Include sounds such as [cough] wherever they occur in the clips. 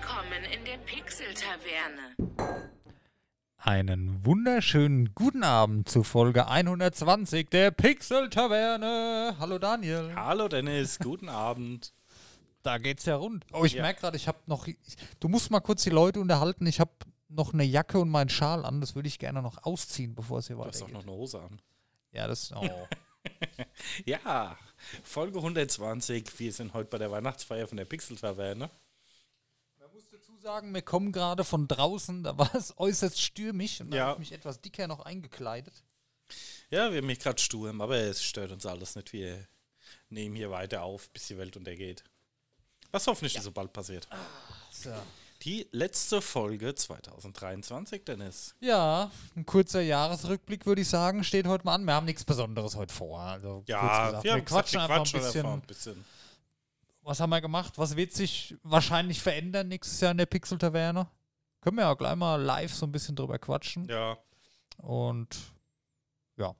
Willkommen in der Pixel-Taverne. Einen wunderschönen guten Abend zu Folge 120 der Pixel-Taverne. Hallo Daniel. Hallo Dennis, guten Abend. Da geht's ja rund. Oh, ich Ja. merke gerade, ich habe noch. Ich, du musst mal kurz die Leute unterhalten. Ich habe noch eine Jacke und meinen Schal an. Das würde ich gerne noch ausziehen, bevor es hier Du hast doch weitergeht. noch eine Hose an. Ja, das. Oh. [laughs] Ja, Folge 120. Wir sind heute bei der Weihnachtsfeier von der Pixel-Taverne. Sagen, wir kommen gerade von draußen. Da war es äußerst stürmisch und da Ja. habe ich mich etwas dicker noch eingekleidet. Ja, wir haben mich gerade Sturm, aber es stört uns alles nicht. Wir nehmen hier weiter auf, bis die Welt untergeht. Was hoffentlich nicht so bald passiert. So. Die letzte Folge 2023, Dennis. Ja, ein kurzer Jahresrückblick würde ich sagen, steht heute mal an. Wir haben nichts Besonderes heute vor. Also Ja, gesagt, wir, gesagt, quatschen wir einfach ein quatschen bisschen. einfach ein bisschen. Was haben wir gemacht? Was wird sich wahrscheinlich verändern nächstes Jahr in der Pixel-Taverne? Können wir auch gleich mal live so ein bisschen drüber quatschen. Ja, Und ja,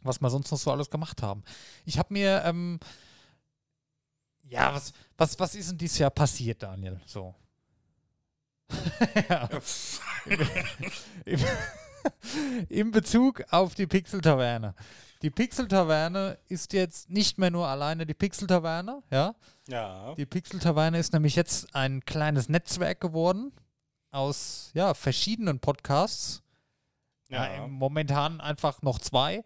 was wir sonst noch so alles gemacht haben. Ich habe mir, ähm, ja, was, was, was ist denn dieses Jahr passiert, Daniel? So. [laughs] ja. [laughs] Im Bezug auf die Pixel-Taverne. Die Pixel-Taverne ist jetzt nicht mehr nur alleine die Pixel-Taverne, ja. ja. Die Pixel-Taverne ist nämlich jetzt ein kleines Netzwerk geworden aus ja, verschiedenen Podcasts. Ja, ja. im- momentan einfach noch zwei.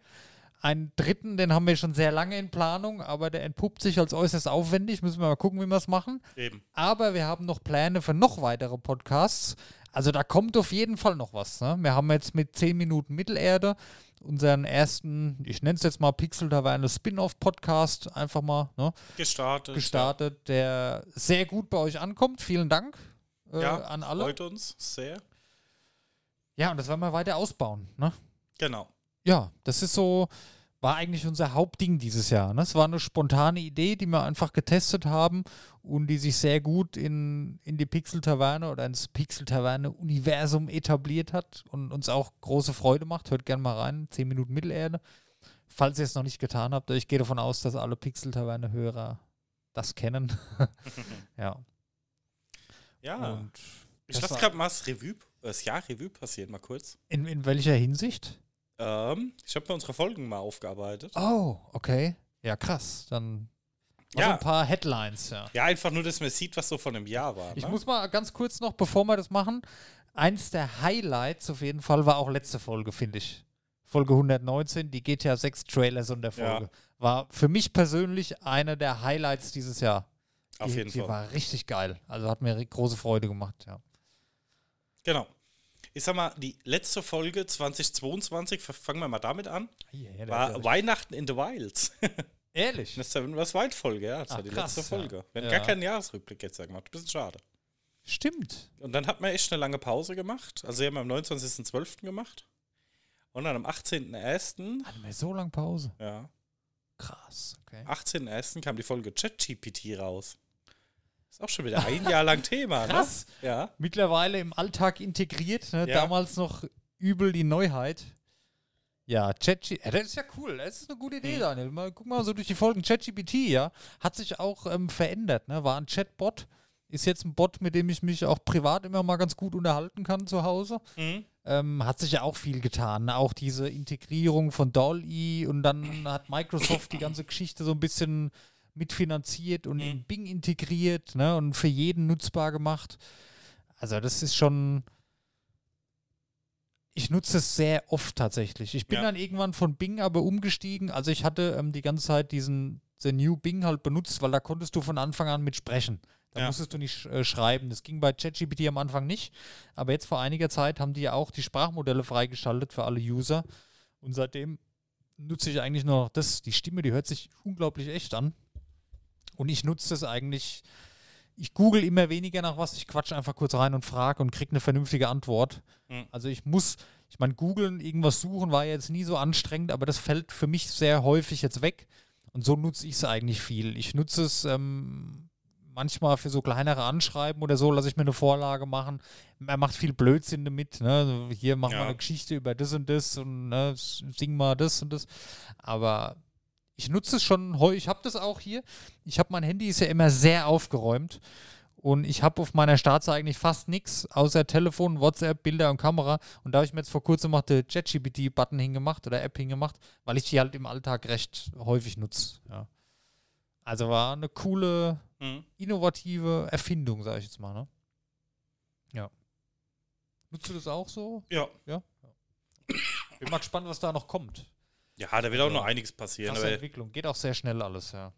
Einen dritten, den haben wir schon sehr lange in Planung, aber der entpuppt sich als äußerst aufwendig. Müssen wir mal gucken, wie wir es machen. Eben. Aber wir haben noch Pläne für noch weitere Podcasts. Also da kommt auf jeden Fall noch was. Ne? Wir haben jetzt mit 10 Minuten Mittelerde unseren ersten, ich nenne es jetzt mal Pixel Taverne Spin-off-Podcast einfach mal ne? Gestartet. gestartet, der sehr gut bei euch ankommt. Vielen Dank äh, Ja, an alle. freut uns sehr. Ja, und das werden wir weiter ausbauen. Ne? Genau. Ja, das ist so, war eigentlich unser Hauptding dieses Jahr. Ne? Es war eine spontane Idee, die wir einfach getestet haben und die sich sehr gut in, in die Pixel-Taverne oder ins Pixel-Taverne-Universum etabliert hat und uns auch große Freude macht. Hört gerne mal rein, 10 Minuten Mittelerde. Falls ihr es noch nicht getan habt, ich gehe davon aus, dass alle Pixel-Taverne-Hörer das kennen. [laughs] ja. Ja. Und ich lasse gerade mal das Revue, das Jahr Revue passieren, mal kurz. in, in welcher Hinsicht? Ähm, ich habe mir unsere Folgen mal aufgearbeitet. Oh, okay. Ja, krass. Dann Ja. ein paar Headlines, ja. Ja, einfach nur, dass man sieht, was so von einem Jahr war. Ich ne? muss mal ganz kurz noch, bevor wir das machen, eins der Highlights auf jeden Fall war auch letzte Folge, finde ich. Folge 119, die GTA 6 Trailer Sonderfolge. War für mich persönlich einer der Highlights dieses Jahr. Auf die, jeden die Fall. war richtig geil. Also hat mir große Freude gemacht, ja. Genau. Ich sag mal, die letzte Folge 2022, f- fangen wir mal damit an, Ja, war Weihnachten in the Wilds. [laughs] Ehrlich? Das ist Wild Folge, ja. Das Ach, war die krass, letzte ja. Folge. Wir haben Ja. gar keinen Jahresrückblick jetzt gemacht. Bisschen schade. Stimmt. Und dann hat man echt eine lange Pause gemacht. Also, wir haben am 29.12. gemacht. Und dann am 18.01. Hatten wir so lange Pause. Ja, Krass, okay. 18.01. kam die Folge ChatGPT raus. Ist auch schon wieder ein Jahr lang Thema, Krass. ne? Ja. Mittlerweile im Alltag integriert, ne? Ja. damals noch übel die Neuheit. Ja, ChatGPT, ja, das ist ja cool, das ist eine gute Idee, Mhm. Daniel. Mal, guck mal so durch die Folgen. ChatGPT, ja, hat sich auch ähm, verändert, ne? war ein Chatbot, ist jetzt ein Bot, mit dem ich mich auch privat immer mal ganz gut unterhalten kann zu Hause. Mhm. Ähm, hat sich ja auch viel getan. ne? Auch diese Integrierung von DALL-E und dann hat Microsoft die ganze Geschichte so ein bisschen mitfinanziert und in Mhm. Bing integriert ne? und für jeden nutzbar gemacht. Also das ist schon. Ich nutze es sehr oft tatsächlich. Ich bin Ja. dann irgendwann von Bing aber umgestiegen. Also ich hatte ähm, die ganze Zeit diesen den New Bing halt benutzt, weil da konntest du von Anfang an mit sprechen. Da Ja. musstest du nicht äh, schreiben. Das ging bei ChatGPT am Anfang nicht. Aber jetzt vor einiger Zeit haben die ja auch die Sprachmodelle freigeschaltet für alle User. Und seitdem nutze ich eigentlich nur noch das. Die Stimme, die hört sich unglaublich echt an. Und ich nutze das eigentlich. Ich google immer weniger nach was. Ich quatsche einfach kurz rein und frage und kriege eine vernünftige Antwort. Mhm. Also ich muss, ich meine, googeln, irgendwas suchen war jetzt nie so anstrengend, aber das fällt für mich sehr häufig jetzt weg. Und so nutze ich es eigentlich viel. Ich nutze es ähm, manchmal für so kleinere Anschreiben oder so, lasse ich mir eine Vorlage machen. Er macht viel Blödsinn damit. Ne? Also Hier machen wir Ja. eine Geschichte über das und das und ne, sing mal das und das. Aber ich nutze es schon heu. Ich habe das auch hier. Ich habe mein Handy ist ja immer sehr aufgeräumt. Und ich habe auf meiner Startseite eigentlich fast nichts, außer Telefon, WhatsApp, Bilder und Kamera. Und da habe ich mir jetzt vor kurzem mal den ChatGPT-Button hingemacht oder App hingemacht, weil ich die halt im Alltag recht häufig nutze. Ja. Also war eine coole, Mhm. innovative Erfindung, sage ich jetzt mal. Ne? Ja. Nutzt du das auch so? Ja. Bin mal gespannt, was da noch kommt. Ja, da wird auch Ja. noch einiges passieren. Krasse Entwicklung. Geht auch sehr schnell alles, ja.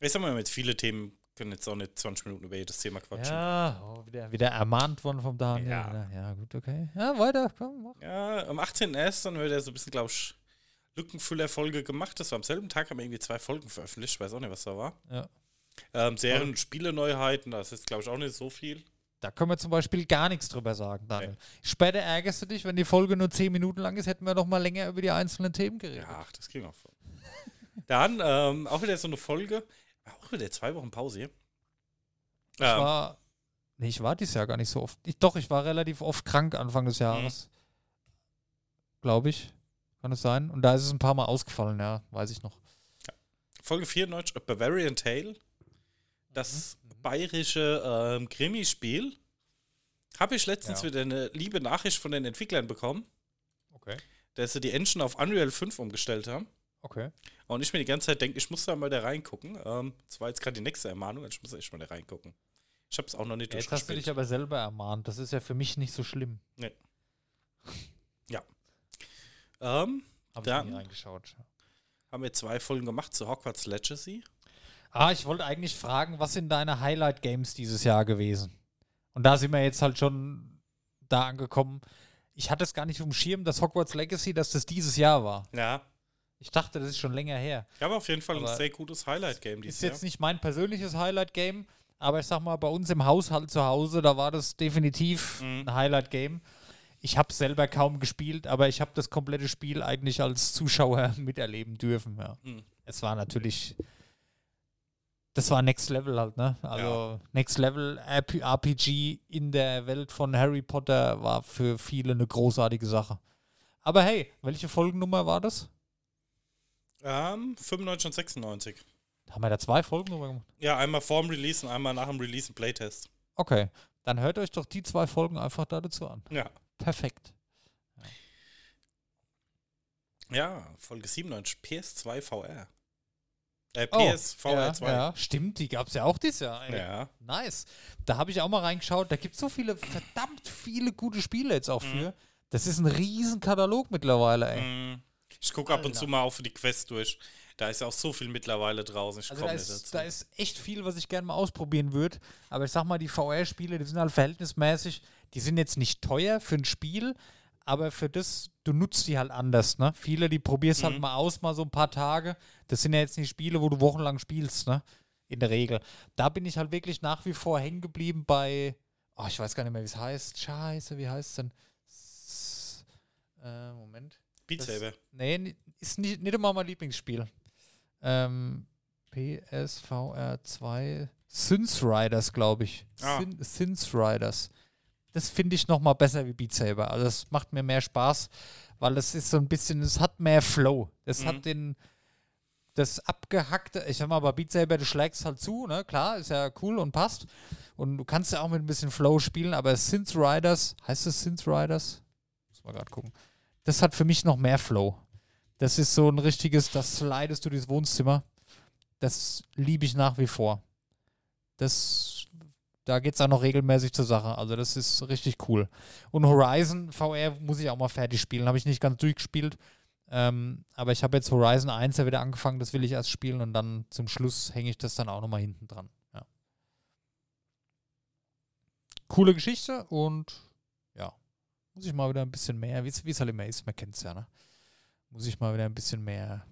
ich sag mal, mit viele Themen können jetzt auch nicht 20 Minuten über jedes Thema quatschen. Ja, oh, wieder, wieder ermahnt worden vom Daniel. Ja. Ja, ja gut, okay. Ja, weiter, komm, mach. Ja, am 18.01. dann wird er so ein bisschen, glaube ich, Lückenfüller-Folge gemacht. Das war am selben Tag, haben wir irgendwie zwei Folgen veröffentlicht. Ich weiß auch nicht, was da war. Ja. Ähm, Serien- und Spiele-Neuheiten, das ist, glaube ich, auch nicht so viel. Da können wir zum Beispiel gar nichts drüber sagen, Daniel. Später ärgerst du dich, wenn die Folge nur 10 Minuten lang ist, hätten wir noch mal länger über die einzelnen Themen geredet. Ja, ach, das ging auch voll. Dann ähm, auch wieder so eine Folge. Auch wieder zwei Wochen Pause hier. Ich war, nee, ich war dieses Jahr gar nicht so oft. Ich, doch, ich war relativ oft krank Anfang des Jahres. Glaube ich. Kann es sein? Und da ist es ein paar Mal ausgefallen, ja, weiß ich noch. Folge 94, A Bavarian Tale. Das bayerische ähm, Krimispiel. Habe ich letztens Ja. wieder eine liebe Nachricht von den Entwicklern bekommen, Okay. dass sie die Engine auf Unreal 5 umgestellt haben. Okay. Und ich mir die ganze Zeit denke, ich muss da mal da reingucken. Ähm, das war jetzt gerade die nächste Ermahnung, ich muss echt mal da reingucken. Ich habe es auch noch nicht Jetzt hast du dich durchgespielt. aber selber ermahnt. Das ist ja für mich nicht so schlimm. Ähm, Habe Ja. ich nie reingeschaut. haben wir zwei Folgen gemacht zu Hogwarts Legacy. Ah, ich wollte eigentlich fragen, was sind deine Highlight-Games dieses Jahr gewesen? Und da sind wir jetzt halt schon da angekommen. Ich hatte es gar nicht auf dem Schirm, dass Hogwarts Legacy, dass das dieses Jahr war. Ja, Ich dachte, das ist schon länger her. gab auf jeden Fall Aber ein sehr gutes Highlight-Game dieses Ist Jahr. jetzt nicht mein persönliches Highlight-Game, aber ich sag mal, bei uns im Haushalt zu Hause, da war das definitiv Mhm. ein Highlight-Game. Ich habe selber kaum gespielt, aber ich habe das komplette Spiel eigentlich als Zuschauer [laughs] miterleben dürfen. Ja. Mhm. Es war natürlich, das war Next Level halt, ne? Also Next Level RP RPG in der Welt von Harry Potter war für viele eine großartige Sache. Aber hey, welche Folgennummer war das? Ähm, 95 und 96. Haben wir da zwei Folgennummern gemacht? Ja, einmal vorm Release und einmal nach dem Release ein Playtest. Okay, dann hört euch doch die zwei Folgen einfach da dazu an. Ja. Perfekt. Ja, Folge 97, PS2 VR. Äh, Oh, PSVR ja, 2. ja, stimmt, die gab es ja auch dieses Jahr. ey. Ja. Nice. Da habe ich auch mal reingeschaut. Da gibt es so viele, verdammt viele gute Spiele jetzt auch für. Das ist ein riesen Katalog mittlerweile, ey. Mm. Ich gucke ab und zu mal auch für die Quest durch. Da ist ja auch so viel mittlerweile draußen. Ich Also da komme nicht ist, dazu. da ist echt viel, was ich gerne mal ausprobieren würde. Aber ich sag mal, die VR-Spiele, die sind halt verhältnismäßig, die sind jetzt nicht teuer für ein Spiel, aber für das, du nutzt die halt anders, ne? Viele, die probierst halt Mhm. mal aus, mal so ein paar Tage. Das sind ja jetzt nicht Spiele, wo du wochenlang spielst, ne? In der Regel. Da bin ich halt wirklich nach wie vor hängen geblieben bei, oh, ich weiß gar nicht mehr, wie es heißt. Scheiße, wie heißt es denn? S äh, Moment. Beat Saber. Nee, ist nicht, nicht immer mein Lieblingsspiel. Ähm, PSVR 2 Sins Riders, glaube ich. Ah. Sins Riders. Das finde ich noch mal besser wie Beat Saber. Also das macht mir mehr Spaß, weil das ist so ein bisschen, es hat mehr Flow. Es Mhm. hat den, das abgehackte, ich sag mal, bei Beat Saber, du schlägst halt zu, ne? Klar, ist ja cool und passt. Und du kannst ja auch mit ein bisschen Flow spielen, aber Sins Riders, heißt es Sins Riders? Muss mal gerade gucken. Das hat für mich noch mehr Flow. Das ist so ein richtiges, das slidest du durchs Wohnzimmer. Das liebe ich nach wie vor. Das, da geht es auch noch regelmäßig zur Sache. Also das ist richtig cool. Und Horizon VR muss ich auch mal fertig spielen. Habe ich nicht ganz durchgespielt. Ähm, aber ich habe jetzt Horizon 1 ja wieder angefangen. Das will ich erst spielen und dann zum Schluss hänge ich das dann auch nochmal hinten dran. Ja. Coole Geschichte und ja, muss ich mal wieder ein bisschen mehr, wie es halt immer ist, man kennt es ja, ne? Muss ich mal wieder ein bisschen mehr.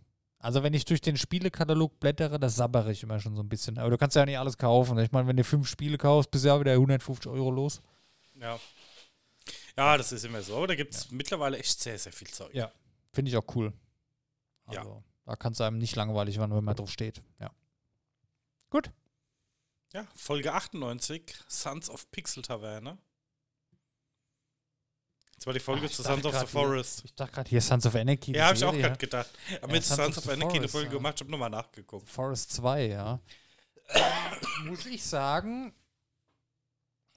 Also wenn ich durch den Spielekatalog blättere, das sabbere ich immer schon so ein bisschen. Aber du kannst ja nicht alles kaufen. Ich meine, wenn du fünf Spiele kaufst, bist du ja wieder 150 Euro los. Ja. Ja, das ist immer so. Aber da gibt es mittlerweile echt sehr, sehr viel Zeug. Ja. Finde ich auch cool. Ja. Also, da kann es einem nicht langweilig werden, wenn man drauf steht. Ja. Gut. Ja, Folge 98, Sons of Pixel Taverne. Das war die Folge ich zu Sons of the grad hier- Forest. Ich dachte gerade hier Sons of Anarchy. Ja, habe ich auch gerade gedacht. Aber Ja, mit Sons Sons of Anarchy eine Forest, Folge ja. gemacht, ich habe nochmal nachgeguckt. Forest 2, ja. [coughs] Muss ich sagen,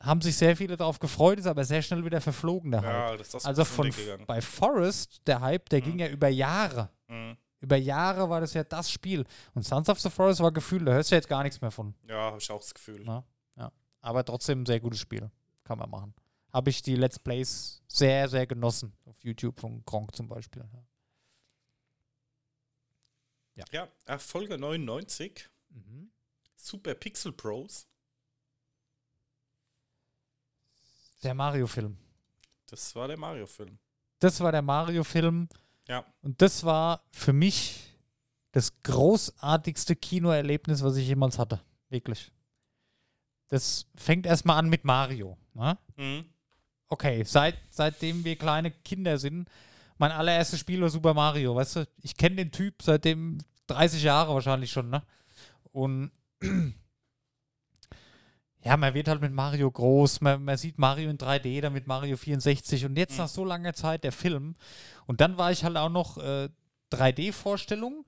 haben sich sehr viele darauf gefreut, ist aber sehr schnell wieder verflogen, der Hype. Ja, das ist Also von bei Forest, der Hype, der ging ja über Jahre. Mhm. Über Jahre war das ja das Spiel. Und Sons of the Forest war Gefühl, da hörst du jetzt gar nichts mehr von. Ja, habe ich auch das Gefühl. Ja. ja. Aber trotzdem ein sehr gutes Spiel. Kann man machen. Habe ich die Let's Plays sehr, sehr genossen. Auf YouTube von Gronk zum Beispiel. Ja. Ja, äh, Folge 99, Mhm. Super Pixel Pros. Der Mario-Film. Das war der Mario-Film. Das war der Mario-Film. Ja. Und das war für mich das großartigste Kinoerlebnis, was ich jemals hatte. Wirklich. Das fängt erstmal an mit Mario. Ne? Mhm. Okay, seit, seitdem wir kleine Kinder sind, mein allererstes Spiel war Super Mario, weißt du? Ich kenne den Typ seitdem 30 Jahre wahrscheinlich schon, ne? Und [clears throat] ja, man wird halt mit Mario groß, man, man sieht Mario in 3D, dann mit Mario 64 und jetzt Mhm. nach so langer Zeit der Film. Und dann war ich halt auch noch äh, 3D-Vorstellung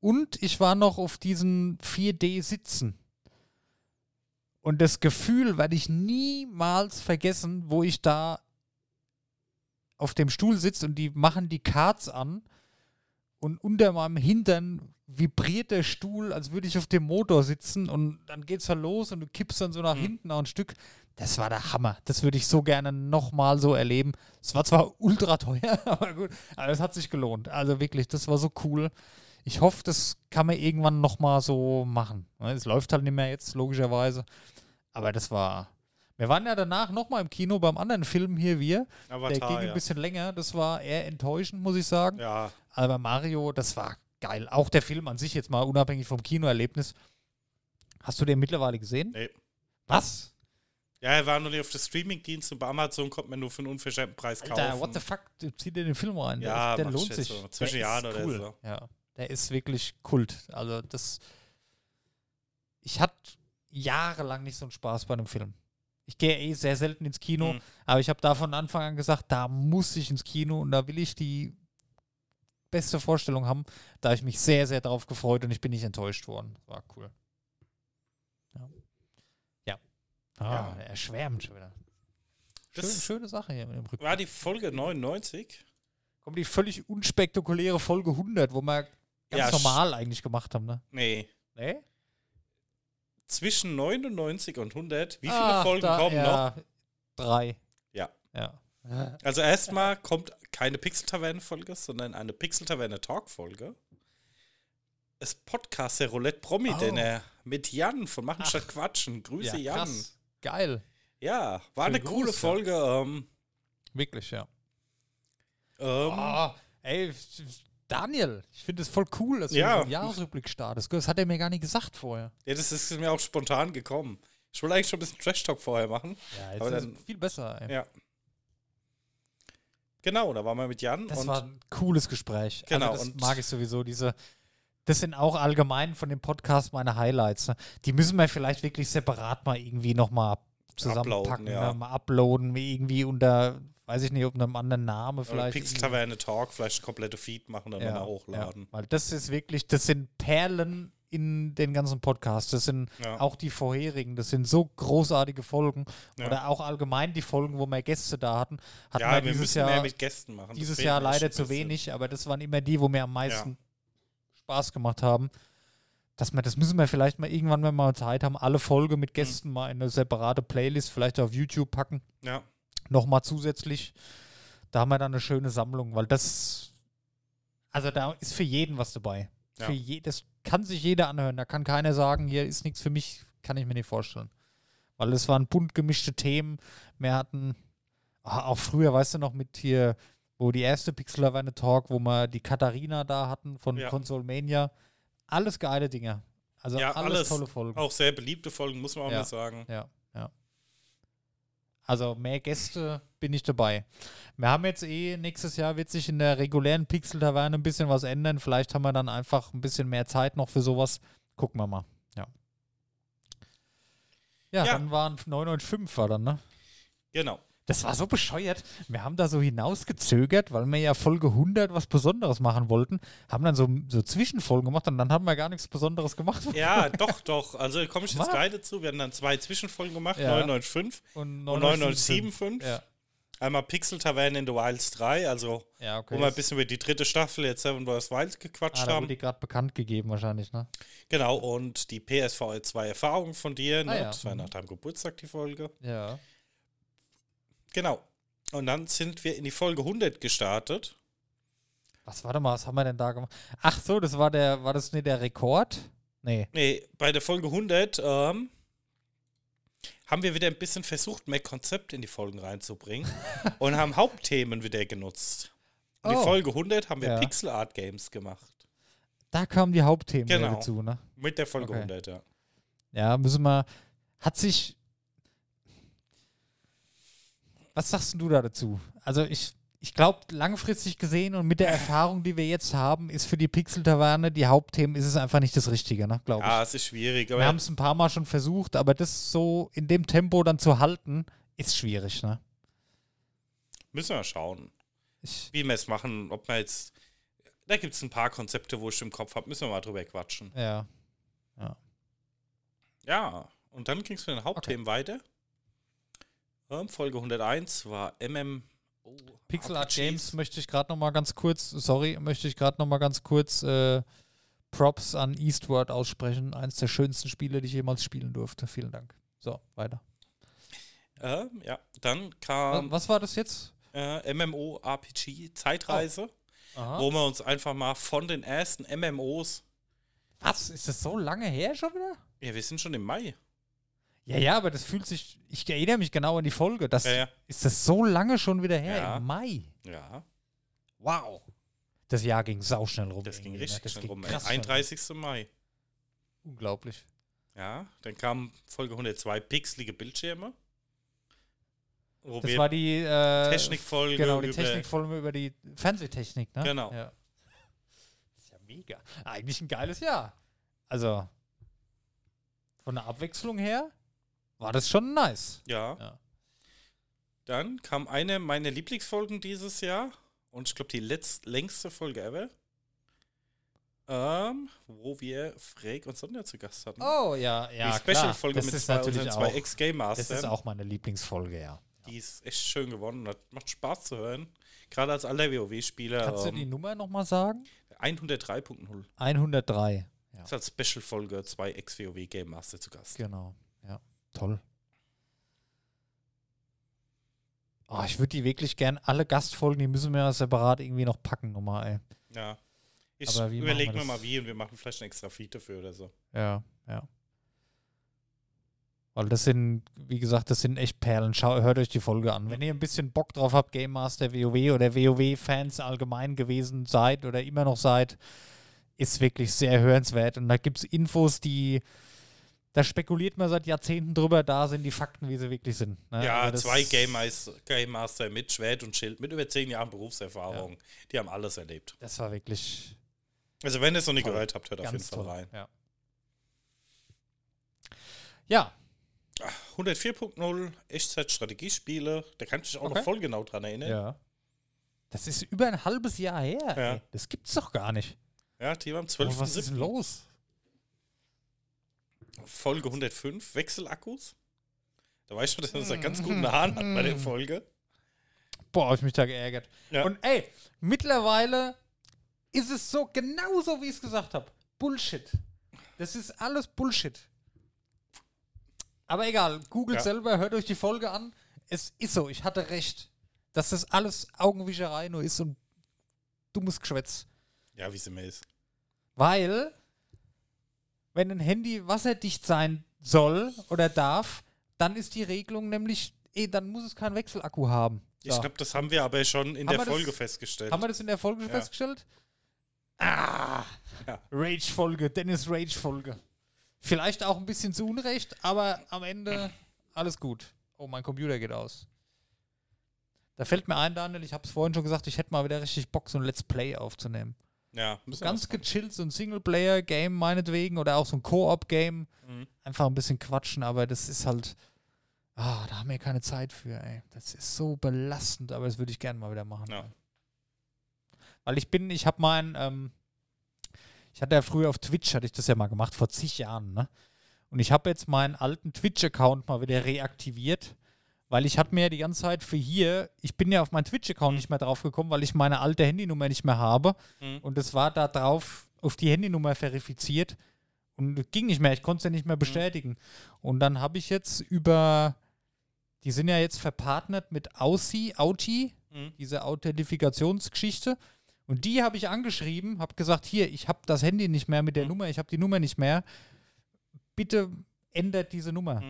und ich war noch auf diesen 4D-Sitzen. Und das Gefühl werde ich niemals vergessen, wo ich da auf dem Stuhl sitze und die machen die Cards an und unter meinem Hintern vibriert der Stuhl, als würde ich auf dem Motor sitzen und dann geht's halt los und du kippst dann so nach Mhm. hinten noch ein Stück. Das war der Hammer. Das würde ich so gerne nochmal so erleben. Es war zwar ultra teuer, [laughs] aber gut, aber es hat sich gelohnt. Also wirklich, das war so cool. Ich hoffe, das kann man irgendwann nochmal so machen. Ne, Es läuft halt nicht mehr jetzt, logischerweise. Aber das war. Wir waren ja danach nochmal im Kino beim anderen Film hier, wir. Der Avatar, ging ein ja. bisschen länger. Das war eher enttäuschend, muss ich sagen. Ja, Aber Mario, das war geil. Auch der Film an sich jetzt mal unabhängig vom Kinoerlebnis. Hast du den mittlerweile gesehen? nee. Was? Ja, er war noch nicht auf der Streaming-Dienst und bei Amazon kommt man nur für einen unverschämten Preis kaufen. Alter, what the fuck? Zieh dir den Film rein. Ja, der, der lohnt sich. so. Zwischen Der Jahren ist oder cool. so. Ja, der ist wirklich Kult. Also das. Ich hatte jahrelang nicht so einen Spaß bei einem Film. Ich gehe eh sehr selten ins Kino, Mhm. aber ich habe da von Anfang an gesagt, da muss ich ins Kino und da will ich die beste Vorstellung haben. Da habe ich mich sehr, sehr drauf gefreut und ich bin nicht enttäuscht worden. War cool. Ja. Ja. Ah, Ja. er schwärmt schon wieder. Schön, schöne Sache hier mit dem Rücken. war die Folge 99. Kommt die völlig unspektakuläre Folge 100, wo wir ganz Ja, normal eigentlich gemacht haben, ne? Nee. Nee? Zwischen 99 und 100. Wie viele Ach, Folgen da- kommen noch? ja, Drei. Ja. Ja. Also erstmal kommt keine Pixel-Taverne-Folge, sondern eine Pixel-Taverne-Talk-Folge. Es Podcast der Roulette Promi, Oh. denn er mit Jan von Machen Ach. statt Quatschen. Grüße ja, Jan. krass. Geil. Ja, war eine Schönen coole Gruß, ja. Folge. Ähm, Wirklich, ja. ähm, Ah, ey, Daniel, ich finde es voll cool, dass Ja. du so einen Jahresrückblick startest. Das hat er mir gar nicht gesagt vorher. Ja, das ist mir auch spontan gekommen. Ich wollte eigentlich schon ein bisschen Trash-Talk vorher machen. Ja, jetzt Aber ist dann- viel besser. Ey. Ja. Genau, da waren wir mit Jan. Das und war ein cooles Gespräch. Genau, Also das und- mag ich sowieso. Diese, das sind auch allgemein von dem Podcast meine Highlights. Ne? Die müssen wir vielleicht wirklich separat mal irgendwie nochmal zusammenpacken, Uploaden, ja. ne? mal uploaden, irgendwie unter, weiß ich nicht, ob einem anderen Namen vielleicht. Pixel. Taverne Talk, vielleicht komplette Feed machen, dann nochmal hochladen. Ja, weil das ist wirklich, das sind Perlen in den ganzen Podcasts. Das sind Ja. auch die vorherigen. Das sind so großartige Folgen. Ja. Oder auch allgemein die Folgen, wo wir Gäste da hatten. Hatten Ja, wir wir müssen Jahr, mehr mit Gästen machen. Dieses Jahr leider zu wenig, aber das waren immer die, wo mir am meisten Spaß gemacht haben. Dass wir, das müssen wir vielleicht mal irgendwann, wenn wir Zeit haben, alle Folgen mit Gästen mal in eine separate Playlist, vielleicht auf YouTube packen. Ja, Nochmal zusätzlich. Da haben wir dann eine schöne Sammlung, weil das, also da ist für jeden was dabei. Ja. Für je, das kann sich jeder anhören. Da kann keiner sagen, hier ist nichts für mich, kann ich mir nicht vorstellen. Weil es waren bunt gemischte Themen. Wir hatten, ah, auch früher, weißt du noch, mit hier, wo die erste Pixel Laverne Talk, wo wir die Katharina da hatten von Ja. Console Mania. Alles geile Dinge. Also Ja, alles, alles tolle Folgen. auch sehr beliebte Folgen, muss man auch Ja. mal sagen. Ja. Also mehr Gäste bin ich dabei. Wir haben jetzt eh, nächstes Jahr wird sich in der regulären Pixel-Taverne ein bisschen was ändern. Vielleicht haben wir dann einfach ein bisschen mehr Zeit noch für sowas. Gucken wir mal. Ja. Ja, Ja. dann waren 995 war dann, ne? Genau. Das war so bescheuert. Wir haben da so hinausgezögert, weil wir ja Folge 100 was Besonderes machen wollten. Haben dann so, so Zwischenfolgen gemacht und dann haben wir gar nichts Besonderes gemacht. Ja, doch, doch. Also komme ich jetzt gleich dazu. Wir haben dann zwei Zwischenfolgen gemacht, Ja. 995 Und und 9975. Ja, Einmal Pixel Taverne in the Wilds 3, also ja okay. wo wir ein bisschen über die dritte Staffel jetzt Seven Wars Wild gequatscht ah, da haben. die gerade bekannt gegeben wahrscheinlich, ne? Genau, und die PSV 2 Erfahrungen von dir. Ne? Ah, ja. Das war nach deinem Geburtstag die Folge. Ja. Genau. Und dann sind wir in die Folge 100 gestartet. Was, warte mal, was haben wir denn da gemacht? Ach so, das war der, war das nicht der Rekord? Nee. Nee, bei der Folge 100 ähm, haben wir wieder ein bisschen versucht, mehr Konzept in die Folgen reinzubringen [laughs] und haben Hauptthemen wieder genutzt. In die Oh. Folge 100 haben wir Ja. Pixel Art Games gemacht. Da kamen die Hauptthemen Genau. dazu, ne? Mit der Folge Okay. 100, ja. Ja, müssen wir. Hat sich. Was sagst du da dazu? Also ich, ich glaube, langfristig gesehen und mit der Erfahrung, die wir jetzt haben, ist für die Pixel-Taverne, die Hauptthemen, ist es einfach nicht das Richtige, ne? Glaube ich. Ja, es ist schwierig, wir haben es ein paar Mal schon versucht, aber das so in dem Tempo dann zu halten, ist schwierig, ne? müssen wir schauen, Ich, wie wir es machen. Ob wir jetzt. Da gibt es ein paar Konzepte, wo ich im Kopf habe. Müssen wir mal drüber quatschen. ja. Ja, und dann ging es mit den Hauptthemen weiter. Folge 101 war MM. Oh, Pixel Art. Games möchte ich gerade noch mal ganz kurz, sorry, möchte ich gerade noch mal ganz kurz äh, Props an Eastward aussprechen. Eines der schönsten Spiele, die ich jemals spielen durfte. Vielen Dank. So, weiter. Ähm, ja, dann kam Was war das jetzt? äh, MMORPG Zeitreise, Aha. wo wir uns einfach mal von den ersten MMOs. Was? Ist das so lange her schon wieder? Ja, wir sind schon im Mai. Ja, ja, aber das fühlt sich, ich erinnere mich genau an die Folge. Das, Ja, ja. Ist das so lange schon wieder her? Ja. Im Mai. Ja, Wow. Das Jahr ging sauschnell rum. das ging ne? richtig Das schnell ging rum. ey. krass schnell rum. 31. Mai. Unglaublich. Ja, dann kam Folge 102 pixelige Bildschirme. Das war die äh, Technikfolge Genau, die über- Technikfolge über die Fernsehtechnik, ne? Genau. Ja. Das ist ja mega. Eigentlich ein geiles Jahr. Also, von der Abwechslung her war das schon nice. Ja. Ja. Dann kam eine meiner Lieblingsfolgen dieses Jahr und ich glaube die letzt, längste Folge ever. Ähm, wo wir Freek und Sonja zu Gast hatten. Oh, ja, ja. die Special-Folge Das mit ist zwei, natürlich zwei auch, Ex-Game Das ist Masters. auch meine Lieblingsfolge, ja. Die ist echt schön geworden. Das macht Spaß zu hören. Gerade als alter WoW-Spieler. Kannst du die Ähm, Nummer nochmal sagen? 103.0 103. Ja, ist als Special-Folge zwei Ex-WoW Game Master zu Gast. genau. Toll. Oh, ich würde die wirklich gern, alle Gastfolgen, die müssen wir ja separat irgendwie noch packen nochmal, ey. Ja. Ich Aber wie machen überlege wir mal wie und wir machen vielleicht ein extra Feed dafür oder so. Ja, ja. Weil das sind, wie gesagt, das sind echt Perlen. Schau, hört euch die Folge an. Wenn ihr ein bisschen Bock drauf habt, Game Master WoW oder WoW-Fans allgemein gewesen seid oder immer noch seid, ist wirklich sehr hörenswert. Und da gibt es Infos, die, da spekuliert man seit Jahrzehnten drüber, da sind die Fakten, wie sie wirklich sind. ne? Ja, Also zwei Game, Mas- Game Master mit Schwert und Schild, mit über zehn Jahren Berufserfahrung. Die haben alles erlebt. Das war wirklich Also wenn ihr es noch nicht gehört habt, hört auf jeden Fall toll. rein. Ja. ja, 104.0 Echtzeit-Strategiespiele, da kann ich mich auch Okay. noch voll genau dran erinnern. Ja, ja. Das ist über ein halbes Jahr her. Ja. Das gibt's doch gar nicht. die waren am Oh, was ist denn 12.07. los? Folge 105, Wechselakkus. Da weiß ich schon, dass er einen ganz guten Hahn hat bei der Folge. Boah, hab ich mich da geärgert. Ja. Und ey, mittlerweile ist es so genauso, wie ich es gesagt habe. Bullshit. Das ist alles Bullshit. Aber egal, googelt Ja. selber, hört euch die Folge an. Es ist so, ich hatte recht, dass das alles Augenwischerei nur ist und dummes Geschwätz. Ja, wie sie mir ist. Weil, wenn ein Handy wasserdicht sein soll oder darf, dann ist die Regelung nämlich, eh, dann muss es keinen Wechselakku haben. Ich So. glaube, das haben wir aber schon in Haben der wir das- Folge festgestellt. Haben wir das in der Folge Ja. festgestellt? Ah! Ja. Rage-Folge, Dennis Rage-Folge. Vielleicht auch ein bisschen zu Unrecht, aber am Ende alles gut. Oh, mein Computer geht aus. Da fällt mir ein, Daniel, ich habe es vorhin schon gesagt, ich hätte mal wieder richtig Bock, so ein Let's Play aufzunehmen. Ja, Ganz gechillt, so ein Singleplayer-Game meinetwegen oder auch so ein Koop-Game. Mhm. Einfach ein bisschen quatschen, aber das ist halt. Ah, da haben wir keine Zeit für, ey. Das ist so belastend, aber das würde ich gerne mal wieder machen. Ja. Weil ich bin, ich habe mein, ähm, ich hatte ja früher auf Twitch, hatte ich das ja mal gemacht, vor zig Jahren, ne? Und ich habe jetzt meinen alten Twitch-Account mal wieder reaktiviert, weil ich hatte mir ja die ganze Zeit für hier, ich bin ja auf meinen Twitch-Account nicht mehr drauf gekommen, weil ich meine alte Handynummer nicht mehr habe. Mhm. Und es war da drauf auf die Handynummer verifiziert und ging nicht mehr, ich konnte es ja nicht mehr bestätigen. Und dann habe ich jetzt über, die sind ja jetzt verpartnert mit Aussie, Auti, Mhm. diese Authentifikationsgeschichte. Und die habe ich angeschrieben, habe gesagt, hier, ich habe das Handy nicht mehr mit der Mhm. Nummer, ich habe die Nummer nicht mehr. Bitte ändert diese Nummer.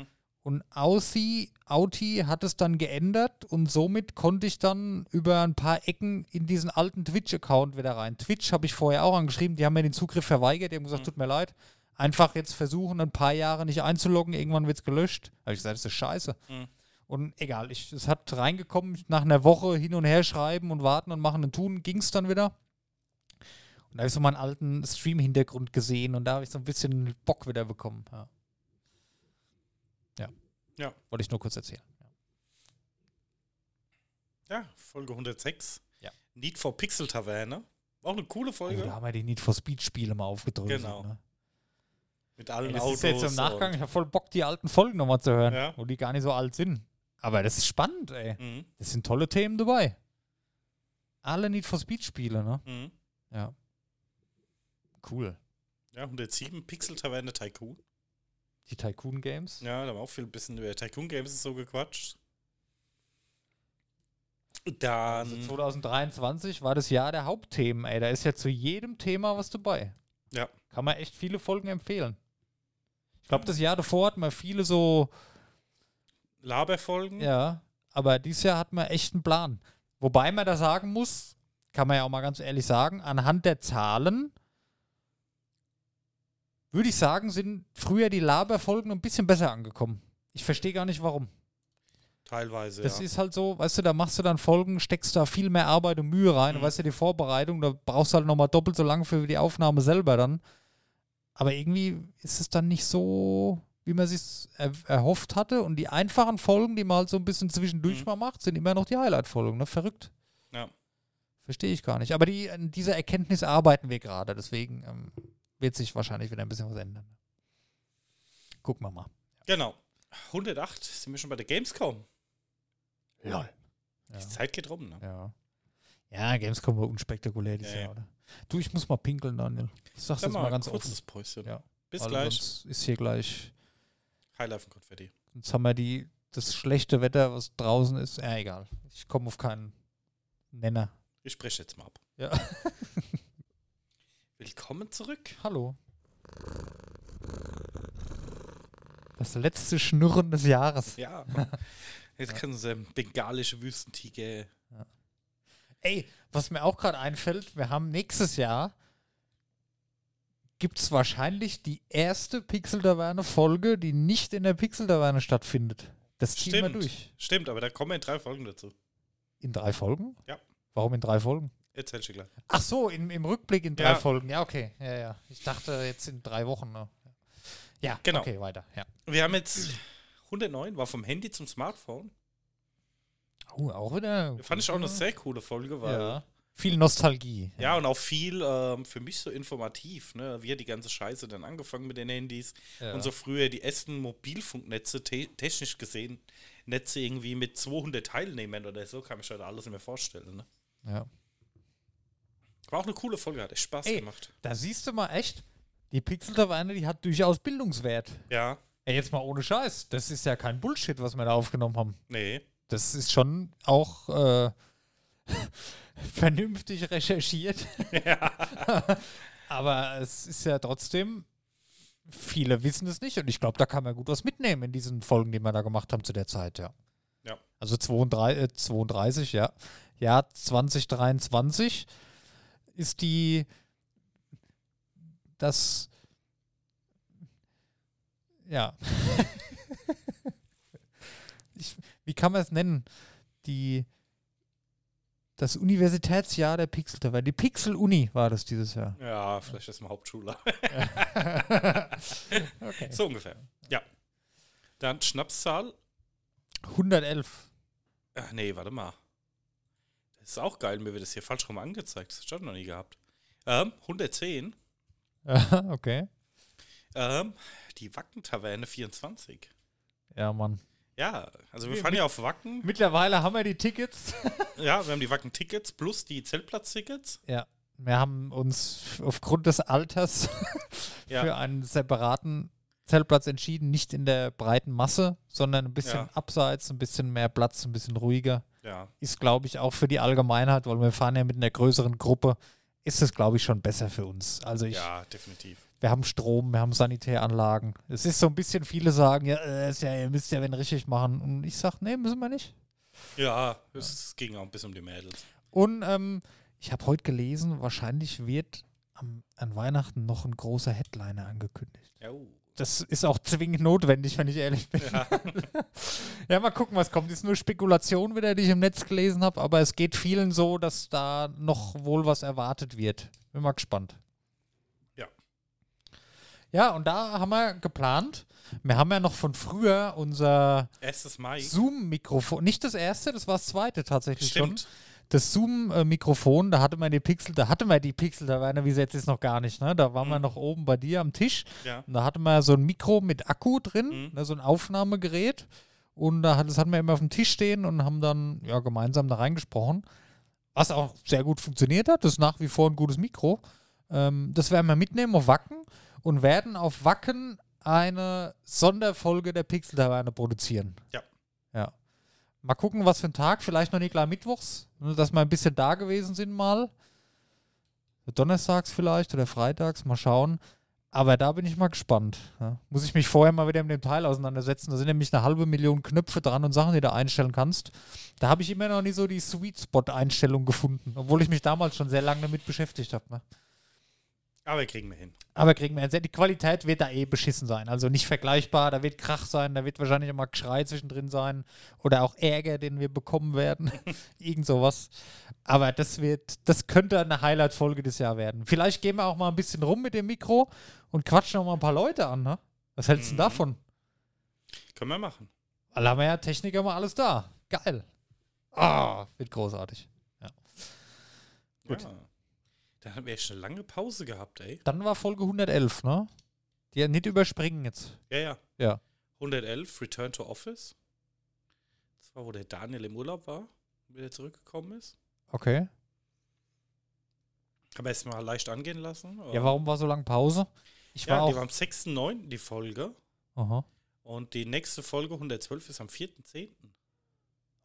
Und Aussie, Auti hat es dann geändert und somit konnte ich dann über ein paar Ecken in diesen alten Twitch-Account wieder rein. Twitch habe ich vorher auch angeschrieben, die haben mir den Zugriff verweigert, die haben gesagt, Mhm. tut mir leid. Einfach jetzt versuchen, ein paar Jahre nicht einzuloggen, irgendwann wird es gelöscht. Habe ich gesagt, das ist scheiße. Mhm. Und egal, ich, es hat reingekommen, nach einer Woche hin und her schreiben und warten und machen und tun, ging es dann wieder. Und da habe ich so meinen alten Stream-Hintergrund gesehen und da habe ich so ein bisschen Bock wieder bekommen. Ja. Ja. Wollte ich nur kurz erzählen. Ja, Folge 106. Ja. Need for Pixel Taverne. Auch eine coole Oh, Folge. da haben wir die Need for Speed-Spiele mal aufgedrückt. Genau. Ne? Mit allen Ey, das Autos. ist jetzt im Nachgang, ich habe voll Bock, die alten Folgen nochmal zu hören, Ja. wo die gar nicht so alt sind. Aber das ist spannend, ey. Mhm. Das sind tolle Themen dabei. Alle Need for Speed-Spiele, ne? Mhm. Ja. Cool. Ja, 107 Pixel Taverne Tycoon. Die Tycoon-Games. Ja, da haben wir auch viel ein bisschen über Tycoon Games so gequatscht. Dann. Also 2023 war das Jahr der Hauptthemen, ey. Da ist ja zu jedem Thema was dabei. Ja. Kann man echt viele Folgen empfehlen. Ich glaube, das Jahr davor hatten wir viele so, Laberfolgen. ja, aber dieses Jahr hatten wir echt einen Plan. Wobei man da sagen muss, kann man ja auch mal ganz ehrlich sagen, anhand der Zahlen würde ich sagen, sind früher die Laberfolgen ein bisschen besser angekommen. Ich verstehe gar nicht warum. Teilweise, Das ja. ist halt so, weißt du, da machst du dann Folgen, steckst da viel mehr Arbeit und Mühe rein. Und Mhm. weißt du, die Vorbereitung, da brauchst du halt nochmal doppelt so lange für die Aufnahme selber dann. Aber irgendwie ist es dann nicht so, wie man sich er erhofft hatte. Und die einfachen Folgen, die man halt so ein bisschen zwischendurch Mhm. mal macht, sind immer noch die Highlight-Folgen. Ne? Verrückt. Ja. Verstehe ich gar nicht. Aber die, an dieser Erkenntnis arbeiten wir gerade. Deswegen ähm, wird sich wahrscheinlich wieder ein bisschen was ändern. Gucken wir mal. Genau. 108 sind wir schon bei der Gamescom. Lol. Ja. Die Zeit geht rum, ne? Ja. Ja, Gamescom war unspektakulär dieses Ja, ja. Jahr, oder? Du, ich muss mal pinkeln, Daniel. Ich sag's Dann jetzt mal mal ganz kurzes offen. Päuschen. Ja. Bis Weil gleich. Sonst ist hier gleich. Highlife Konfetti. Jetzt haben wir die, das schlechte Wetter, was draußen ist. Ja, egal. Ich komme auf keinen Nenner. Ich spreche jetzt mal ab. Ja. [laughs] Willkommen zurück. Hallo. Das letzte Schnurren des Jahres. Ja. Jetzt können sie bengalische Wüstentiger. Ey, was mir auch gerade einfällt, wir haben nächstes Jahr gibt es wahrscheinlich die erste Pixel-Taverne-Folge, die nicht in der Pixel-Taverne stattfindet. Das ziehen wir durch. Stimmt, aber da kommen in drei Folgen dazu. In drei Folgen? Ja. Warum in drei Folgen? Erzähl gleich. Ach so, im, im Rückblick in drei Ja. Folgen. Ja, okay. Ja, ja. Ich dachte jetzt in drei Wochen. Ne? Ja, Genau. okay, weiter. Ja. Wir haben jetzt 109, war vom Handy zum Smartphone. Oh, auch wieder. Fand ich auch eine sehr coole Folge, weil. Ja. Viel Nostalgie. Ja, und auch viel ähm, für mich so informativ, ne? Wie hat die ganze Scheiße dann angefangen mit den Handys Ja. und so früher die ersten Mobilfunknetze, te technisch gesehen, Netze irgendwie mit 200 Teilnehmern oder so, kann ich heute alles nicht mehr vorstellen. Ne? ja. War auch eine coole Folge, hat echt Spaß Ey. gemacht. Da siehst du mal echt, die Pixel-Taverne, die hat durchaus Bildungswert. Ja, Ey, jetzt mal ohne Scheiß. Das ist ja kein Bullshit, was wir da aufgenommen haben. nee. Das ist schon auch äh, [laughs] vernünftig recherchiert. [laughs] Aber es ist ja trotzdem, viele wissen es nicht und ich glaube, da kann man gut was mitnehmen in diesen Folgen, die wir da gemacht haben zu der Zeit, ja. Ja. Also 32, äh, 32 ja. Ja, 2023 ist die das ja. [laughs] ich, wie kann man es nennen? Die das Universitätsjahr der Pixel-Taverne. Die Pixel-Uni war das dieses Jahr. Ja, vielleicht ist mal Hauptschule. [laughs] okay. so ungefähr. Ja. Dann Schnapszahl 111. Ach nee, warte mal. Ist auch geil, mir wird das hier falsch rum angezeigt. Das habe ich noch nie gehabt. Ähm, 110. Ja, [laughs] okay. Ähm, die Wacken-Taverne 24. Ja, Mann. Ja, also wir Wir- fahren ja auf Wacken. Mittlerweile haben wir die Tickets. [laughs] Ja, wir haben die Wacken-Tickets plus die Zeltplatz-Tickets. Ja. Wir haben uns aufgrund des Alters [laughs] Ja. für einen separaten Zeltplatz entschieden. Nicht in der breiten Masse, sondern ein bisschen Ja. abseits, ein bisschen mehr Platz, ein bisschen ruhiger. Ja, Ist, glaube ich, auch für die Allgemeinheit, weil wir fahren ja mit einer größeren Gruppe, ist es, glaube ich, schon besser für uns. Also ich, ja, definitiv. wir haben Strom, wir haben Sanitäranlagen. Es ist so ein bisschen, viele sagen, ja, äh, ja ihr müsst ja wenn richtig machen. Und ich sage, nee, müssen wir nicht. Ja, es ging auch ein bisschen um die Mädels. Und ähm, ich habe heute gelesen, wahrscheinlich wird am, an Weihnachten noch ein großer Headliner angekündigt. Ja, uh. Das ist auch zwingend notwendig, wenn ich ehrlich bin. ja. [laughs] Ja, mal gucken, was kommt. Ist nur Spekulation wieder, die ich im Netz gelesen habe, aber es geht vielen so, dass da noch wohl was erwartet wird. Bin mal gespannt. Ja. Ja, und da haben wir geplant. Wir haben ja noch von früher unser. Zoom-Mikrofon. Nicht das erste, das war das zweite tatsächlich schon Stimmt. das Zoom-Mikrofon, da hatte man die Pixel, da hatte man die Pixel, da war wie sie jetzt ist noch gar nicht, ne? Da waren wir Mhm. noch oben bei dir am Tisch Ja. und da hatte man so ein Mikro mit Akku drin, Mhm. ne, so ein Aufnahmegerät und da hat, das hatten wir immer auf dem Tisch stehen und haben dann ja gemeinsam da reingesprochen, was auch sehr gut funktioniert hat. Das ist nach wie vor ein gutes Mikro. Ähm, das werden wir mitnehmen auf Wacken und werden auf Wacken eine Sonderfolge der Pixel-Taverne produzieren. Ja. Ja. Mal gucken, was für ein Tag. Vielleicht noch nicht gleich mittwochs, ne, dass wir ein bisschen da gewesen sind mal. Donnerstags vielleicht oder freitags, mal schauen. Aber da bin ich mal gespannt. Ja. Muss ich mich vorher mal wieder mit dem Teil auseinandersetzen. Da sind nämlich eine halbe Million Knöpfe dran und Sachen, die du einstellen kannst. Da habe ich immer noch nie so die Sweet Spot-Einstellung gefunden, obwohl ich mich damals schon sehr lange damit beschäftigt habe. Ne? Aber kriegen wir hin. Aber kriegen wir Die Qualität wird da eh beschissen sein. Also nicht vergleichbar. Da wird Krach sein, da wird wahrscheinlich immer Geschrei zwischendrin sein. Oder auch Ärger, den wir bekommen werden. [laughs] Irgend sowas. Aber das wird, das könnte eine Highlight-Folge des Jahres werden. Vielleicht gehen wir auch mal ein bisschen rum mit dem Mikro und quatschen auch mal ein paar Leute an. Ne? Was hältst du Mhm. denn davon? Können wir machen. Weil haben wir ja Techniker mal alles da. Geil. Ah, wird großartig. Gut. Ja. Da haben wir echt eine lange Pause gehabt, ey. Dann war Folge 111, ne? Die ja nicht überspringen jetzt. Ja, ja. Ja. 111, Return to Office. Das war, wo der Daniel im Urlaub war, wieder zurückgekommen ist. Okay. Haben wir es mal leicht angehen lassen. Ja, warum war so lange Pause? Ich war Ja, die auch. war am 6.9. die Folge. Aha. Und die nächste Folge, 112, ist am 4.10.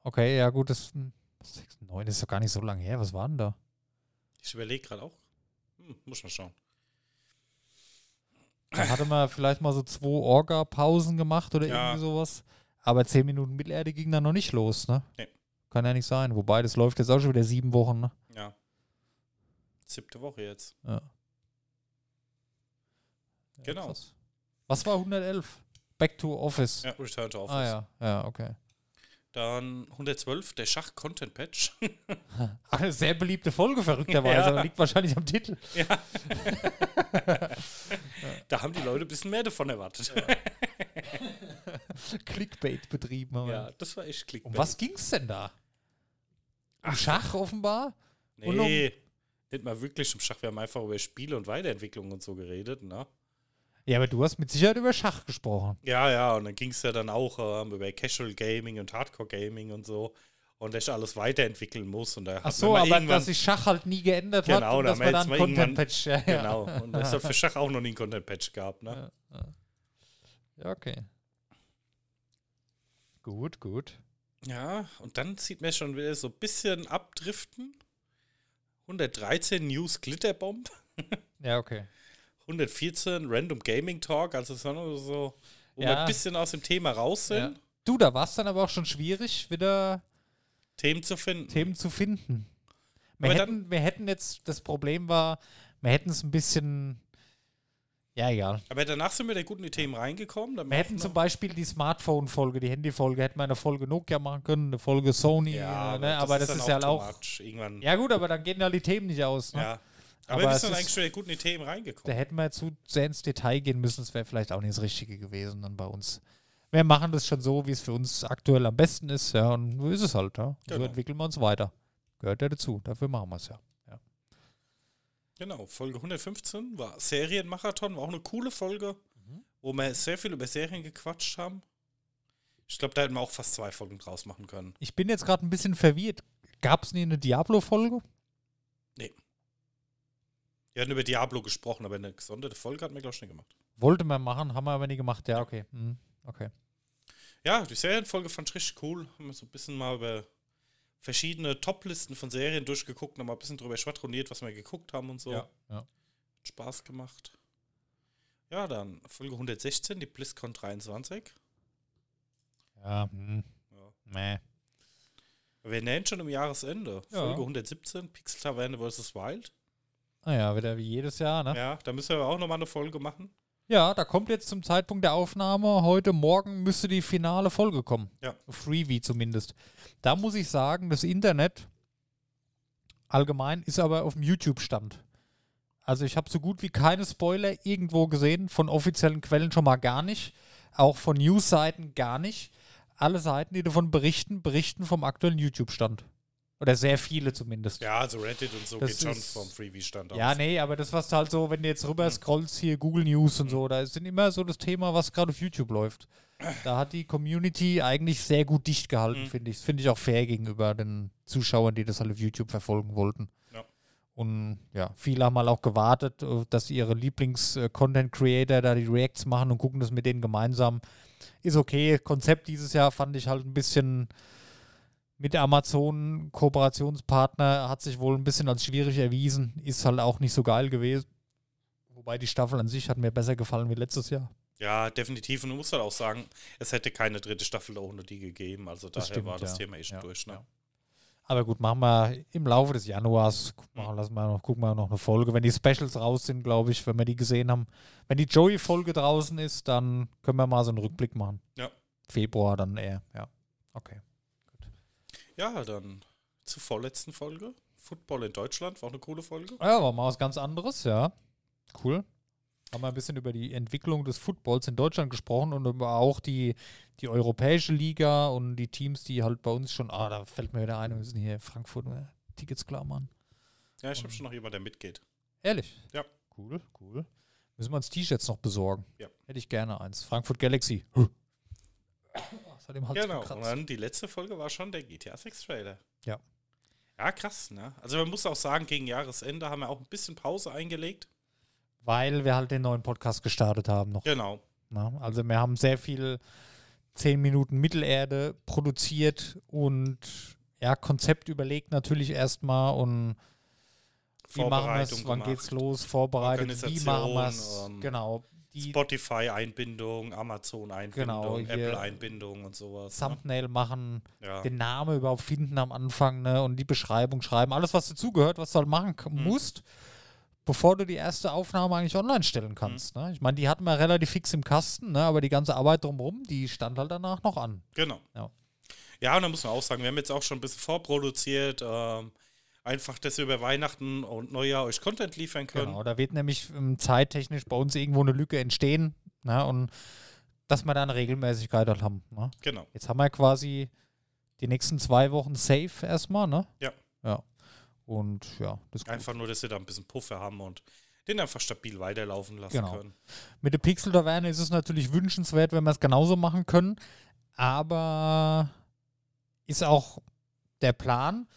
Okay, ja gut, das hm, 6, 9 ist doch gar nicht so lange her. Was war denn da? Ich überlege gerade auch. Hm, muss mal schauen. Da hatte man vielleicht mal so zwei Orga-Pausen gemacht oder Ja. irgendwie sowas. Aber 10 Minuten Mittelerde ging dann noch nicht los, ne? Nee. Kann ja nicht sein. Wobei, das läuft jetzt auch schon wieder sieben Wochen, ne? Ja. Siebte Woche jetzt. Ja. Genau. Was war 111? Back to Office. Ja, Return to Office. Ah ja, ja, okay. Dann 112, der Schach-Content-Patch. Ach, [laughs] eine sehr beliebte Folge, verrückterweise. Ja. Liegt wahrscheinlich am Titel. ja. da haben die Leute ein bisschen mehr davon erwartet. [laughs] Clickbait betrieben. haben. Ja, das war echt Klick. Um was ging's denn da? Um Schach offenbar? und um- Nee, nicht mal wirklich um Schach. Wir haben einfach über Spiele und Weiterentwicklung und so geredet, ne? Ja, aber du hast mit Sicherheit über Schach gesprochen. Ja, ja, und dann ging es ja dann auch ähm, über Casual Gaming und Hardcore Gaming und so. Und dass ich alles weiterentwickeln muss. Und da Ach hat so, aber dass sich Schach halt nie geändert Genau, hat und da dass haben wir man jetzt dann mal Content irgendwann- Patch. Ja, Genau. Und das hat für [laughs] Schach auch noch nie ein Content-Patch gehabt, ne? Ja, ja. ja, okay. Gut, gut. Ja, und dann sieht man schon wieder so ein bisschen abdriften. 113 News Glitterbomb. Ja, okay. 114 Random Gaming Talk, also so, so wo Ja. wir ein bisschen aus dem Thema raus sind, Ja. Du, da war es dann aber auch schon schwierig, wieder Themen zu finden. Themen zu finden. Wir Aber hätten, wir hätten jetzt, das Problem war, wir hätten es ein bisschen, ja, egal. Aber danach sind wir da gut in die Themen reingekommen. Wir hätten zum Beispiel die Smartphone-Folge, die Handy-Folge, hätten wir eine Folge Nokia machen können, eine Folge Sony, ja, ne? aber das, dann ist ja too auch. Irgendwann, Ja, gut, aber dann gehen ja die Themen nicht aus. Ne? ja. Aber, Aber wir es sind eigentlich wieder gut in die Themen Da reingekommen. hätten wir zu sehr ins Detail gehen müssen. Das wäre vielleicht auch nicht das Richtige gewesen dann bei uns. wir machen das schon so, wie es für uns aktuell am besten ist, ja, und so ist es halt, ja. So Genau. entwickeln wir uns weiter. Gehört ja dazu, dafür machen wir es ja. ja. Genau, Folge 115 war Serienmarathon, war auch eine coole Folge, Mhm. wo wir sehr viel über Serien gequatscht haben. Ich glaube, da hätten wir auch fast zwei Folgen draus machen können. Ich bin jetzt gerade ein bisschen verwirrt. Gab es nie eine Diablo-Folge? Wir hatten über Diablo gesprochen, aber eine gesonderte Folge hatten wir, glaube ich, nicht gemacht. Wollte man machen, haben wir aber nie gemacht. Ja, okay. Mhm. Okay. Ja, die Serienfolge fand ich richtig cool. Haben wir so ein bisschen mal über verschiedene Top-Listen von Serien durchgeguckt, nochmal ein bisschen drüber schwadroniert, was wir geguckt haben und so. Ja. ja. Hat Spaß gemacht. Ja, dann Folge 116, die BlizzCon 23. Ja, hm. Ja. Meh. Wir nähen schon am Jahresende. Ja. Folge 117, Pixel Taverne vs. Wild. Naja, wieder wie jedes Jahr, ne? Ja, da müssen wir auch nochmal eine Folge machen. Ja, da kommt jetzt zum Zeitpunkt der Aufnahme, heute Morgen müsste die finale Folge kommen. Ja. Freebie zumindest. Da muss ich sagen, das Internet allgemein ist aber auf dem YouTube-Stand. Also ich habe so gut wie keine Spoiler irgendwo gesehen, von offiziellen Quellen schon mal gar nicht, auch von News-Seiten gar nicht. Alle Seiten, die davon berichten, berichten vom aktuellen YouTube-Stand. Oder sehr viele zumindest. Ja, also Reddit und so Das geht schon ist- vom Freebie-Stand aus. Ja, nee, aber das, was halt so, wenn du jetzt rüber scrollst, hier Google News und so, da sind immer so das Thema, was gerade auf YouTube läuft. Da hat die Community eigentlich sehr gut dicht gehalten, Mhm. finde ich. Das finde ich auch fair gegenüber den Zuschauern, die das halt auf YouTube verfolgen wollten. Ja. Und ja, viele haben halt auch gewartet, äh, dass ihre Lieblings-Content-Creator da die Reacts machen und gucken das mit denen gemeinsam. Ist okay. Konzept dieses Jahr fand ich halt ein bisschen mit der Amazon Kooperationspartner hat sich wohl ein bisschen als schwierig erwiesen. Ist halt auch nicht so geil gewesen. Wobei die Staffel an sich hat mir besser gefallen wie letztes Jahr. Ja, definitiv. Und du musst halt auch sagen, es hätte keine dritte Staffel ohne die gegeben. Also daher stimmt, war das ja. Thema eh schon Ja, durch. Ne? ja. Aber gut, machen wir im Laufe des Januars, guck mal, lassen wir noch, gucken wir noch eine Folge. Wenn die Specials raus sind, glaube ich, wenn wir die gesehen haben. Wenn die Joey-Folge draußen ist, dann können wir mal so einen Rückblick machen. Ja. Februar dann eher, ja. Okay. Ja, dann zur vorletzten Folge. Football in Deutschland war eine coole Folge. Ja, war mal was ganz anderes, ja. Cool. Haben wir ein bisschen über die Entwicklung des Footballs in Deutschland gesprochen und über auch die, die europäische Liga und die Teams, die halt bei uns schon, ah, da fällt mir wieder ein, wir müssen hier Frankfurt äh, Tickets klar machen. Ja, ich habe schon noch jemanden, der mitgeht. Ehrlich? Ja. Cool, cool. Müssen wir uns T-Shirts noch besorgen? Ja. Hätte ich gerne eins. Frankfurt Galaxy. Das hat Genau. Und gekratzt. dann die letzte Folge war schon der GTA 6 Trailer. Ja. Ja, krass, ne? Also man muss auch sagen, gegen Jahresende haben wir auch ein bisschen Pause eingelegt. Weil wir halt den neuen Podcast gestartet haben noch. Genau. Na, also wir haben sehr viel 10 Minuten Mittelerde produziert und ja, Konzept überlegt natürlich erstmal und wie machen wir es, wann gemacht. geht's los, vorbereitet, wie machen wir es, genau, Spotify-Einbindung, Amazon-Einbindung, Genau, Apple-Einbindung und sowas. Ne? Thumbnail machen, Ja. den Namen überhaupt finden am Anfang ne, und die Beschreibung schreiben, alles was dazugehört, was du halt machen Mhm. musst, bevor du die erste Aufnahme eigentlich online stellen kannst. Ne? Ich meine, die hatten wir relativ fix im Kasten, ne, aber die ganze Arbeit drumherum, die stand halt danach noch an. Genau. Ja. Ja, und da muss man auch sagen, wir haben jetzt auch schon ein bisschen vorproduziert. Ähm, einfach, dass wir über Weihnachten und Neujahr euch Content liefern können. Genau, da wird nämlich ähm, zeittechnisch bei uns irgendwo eine Lücke entstehen ne, und dass wir da eine Regelmäßigkeit halt haben. Ne? Genau. Jetzt haben wir quasi die nächsten zwei Wochen safe erstmal, ne? Ja. Ja. Und ja, das ist gut. Einfach nur, dass wir da ein bisschen Puffer haben und den einfach stabil weiterlaufen lassen Genau. können. Mit der Pixel-Taverne ist es natürlich wünschenswert, wenn wir es genauso machen können, aber ist auch der Plan.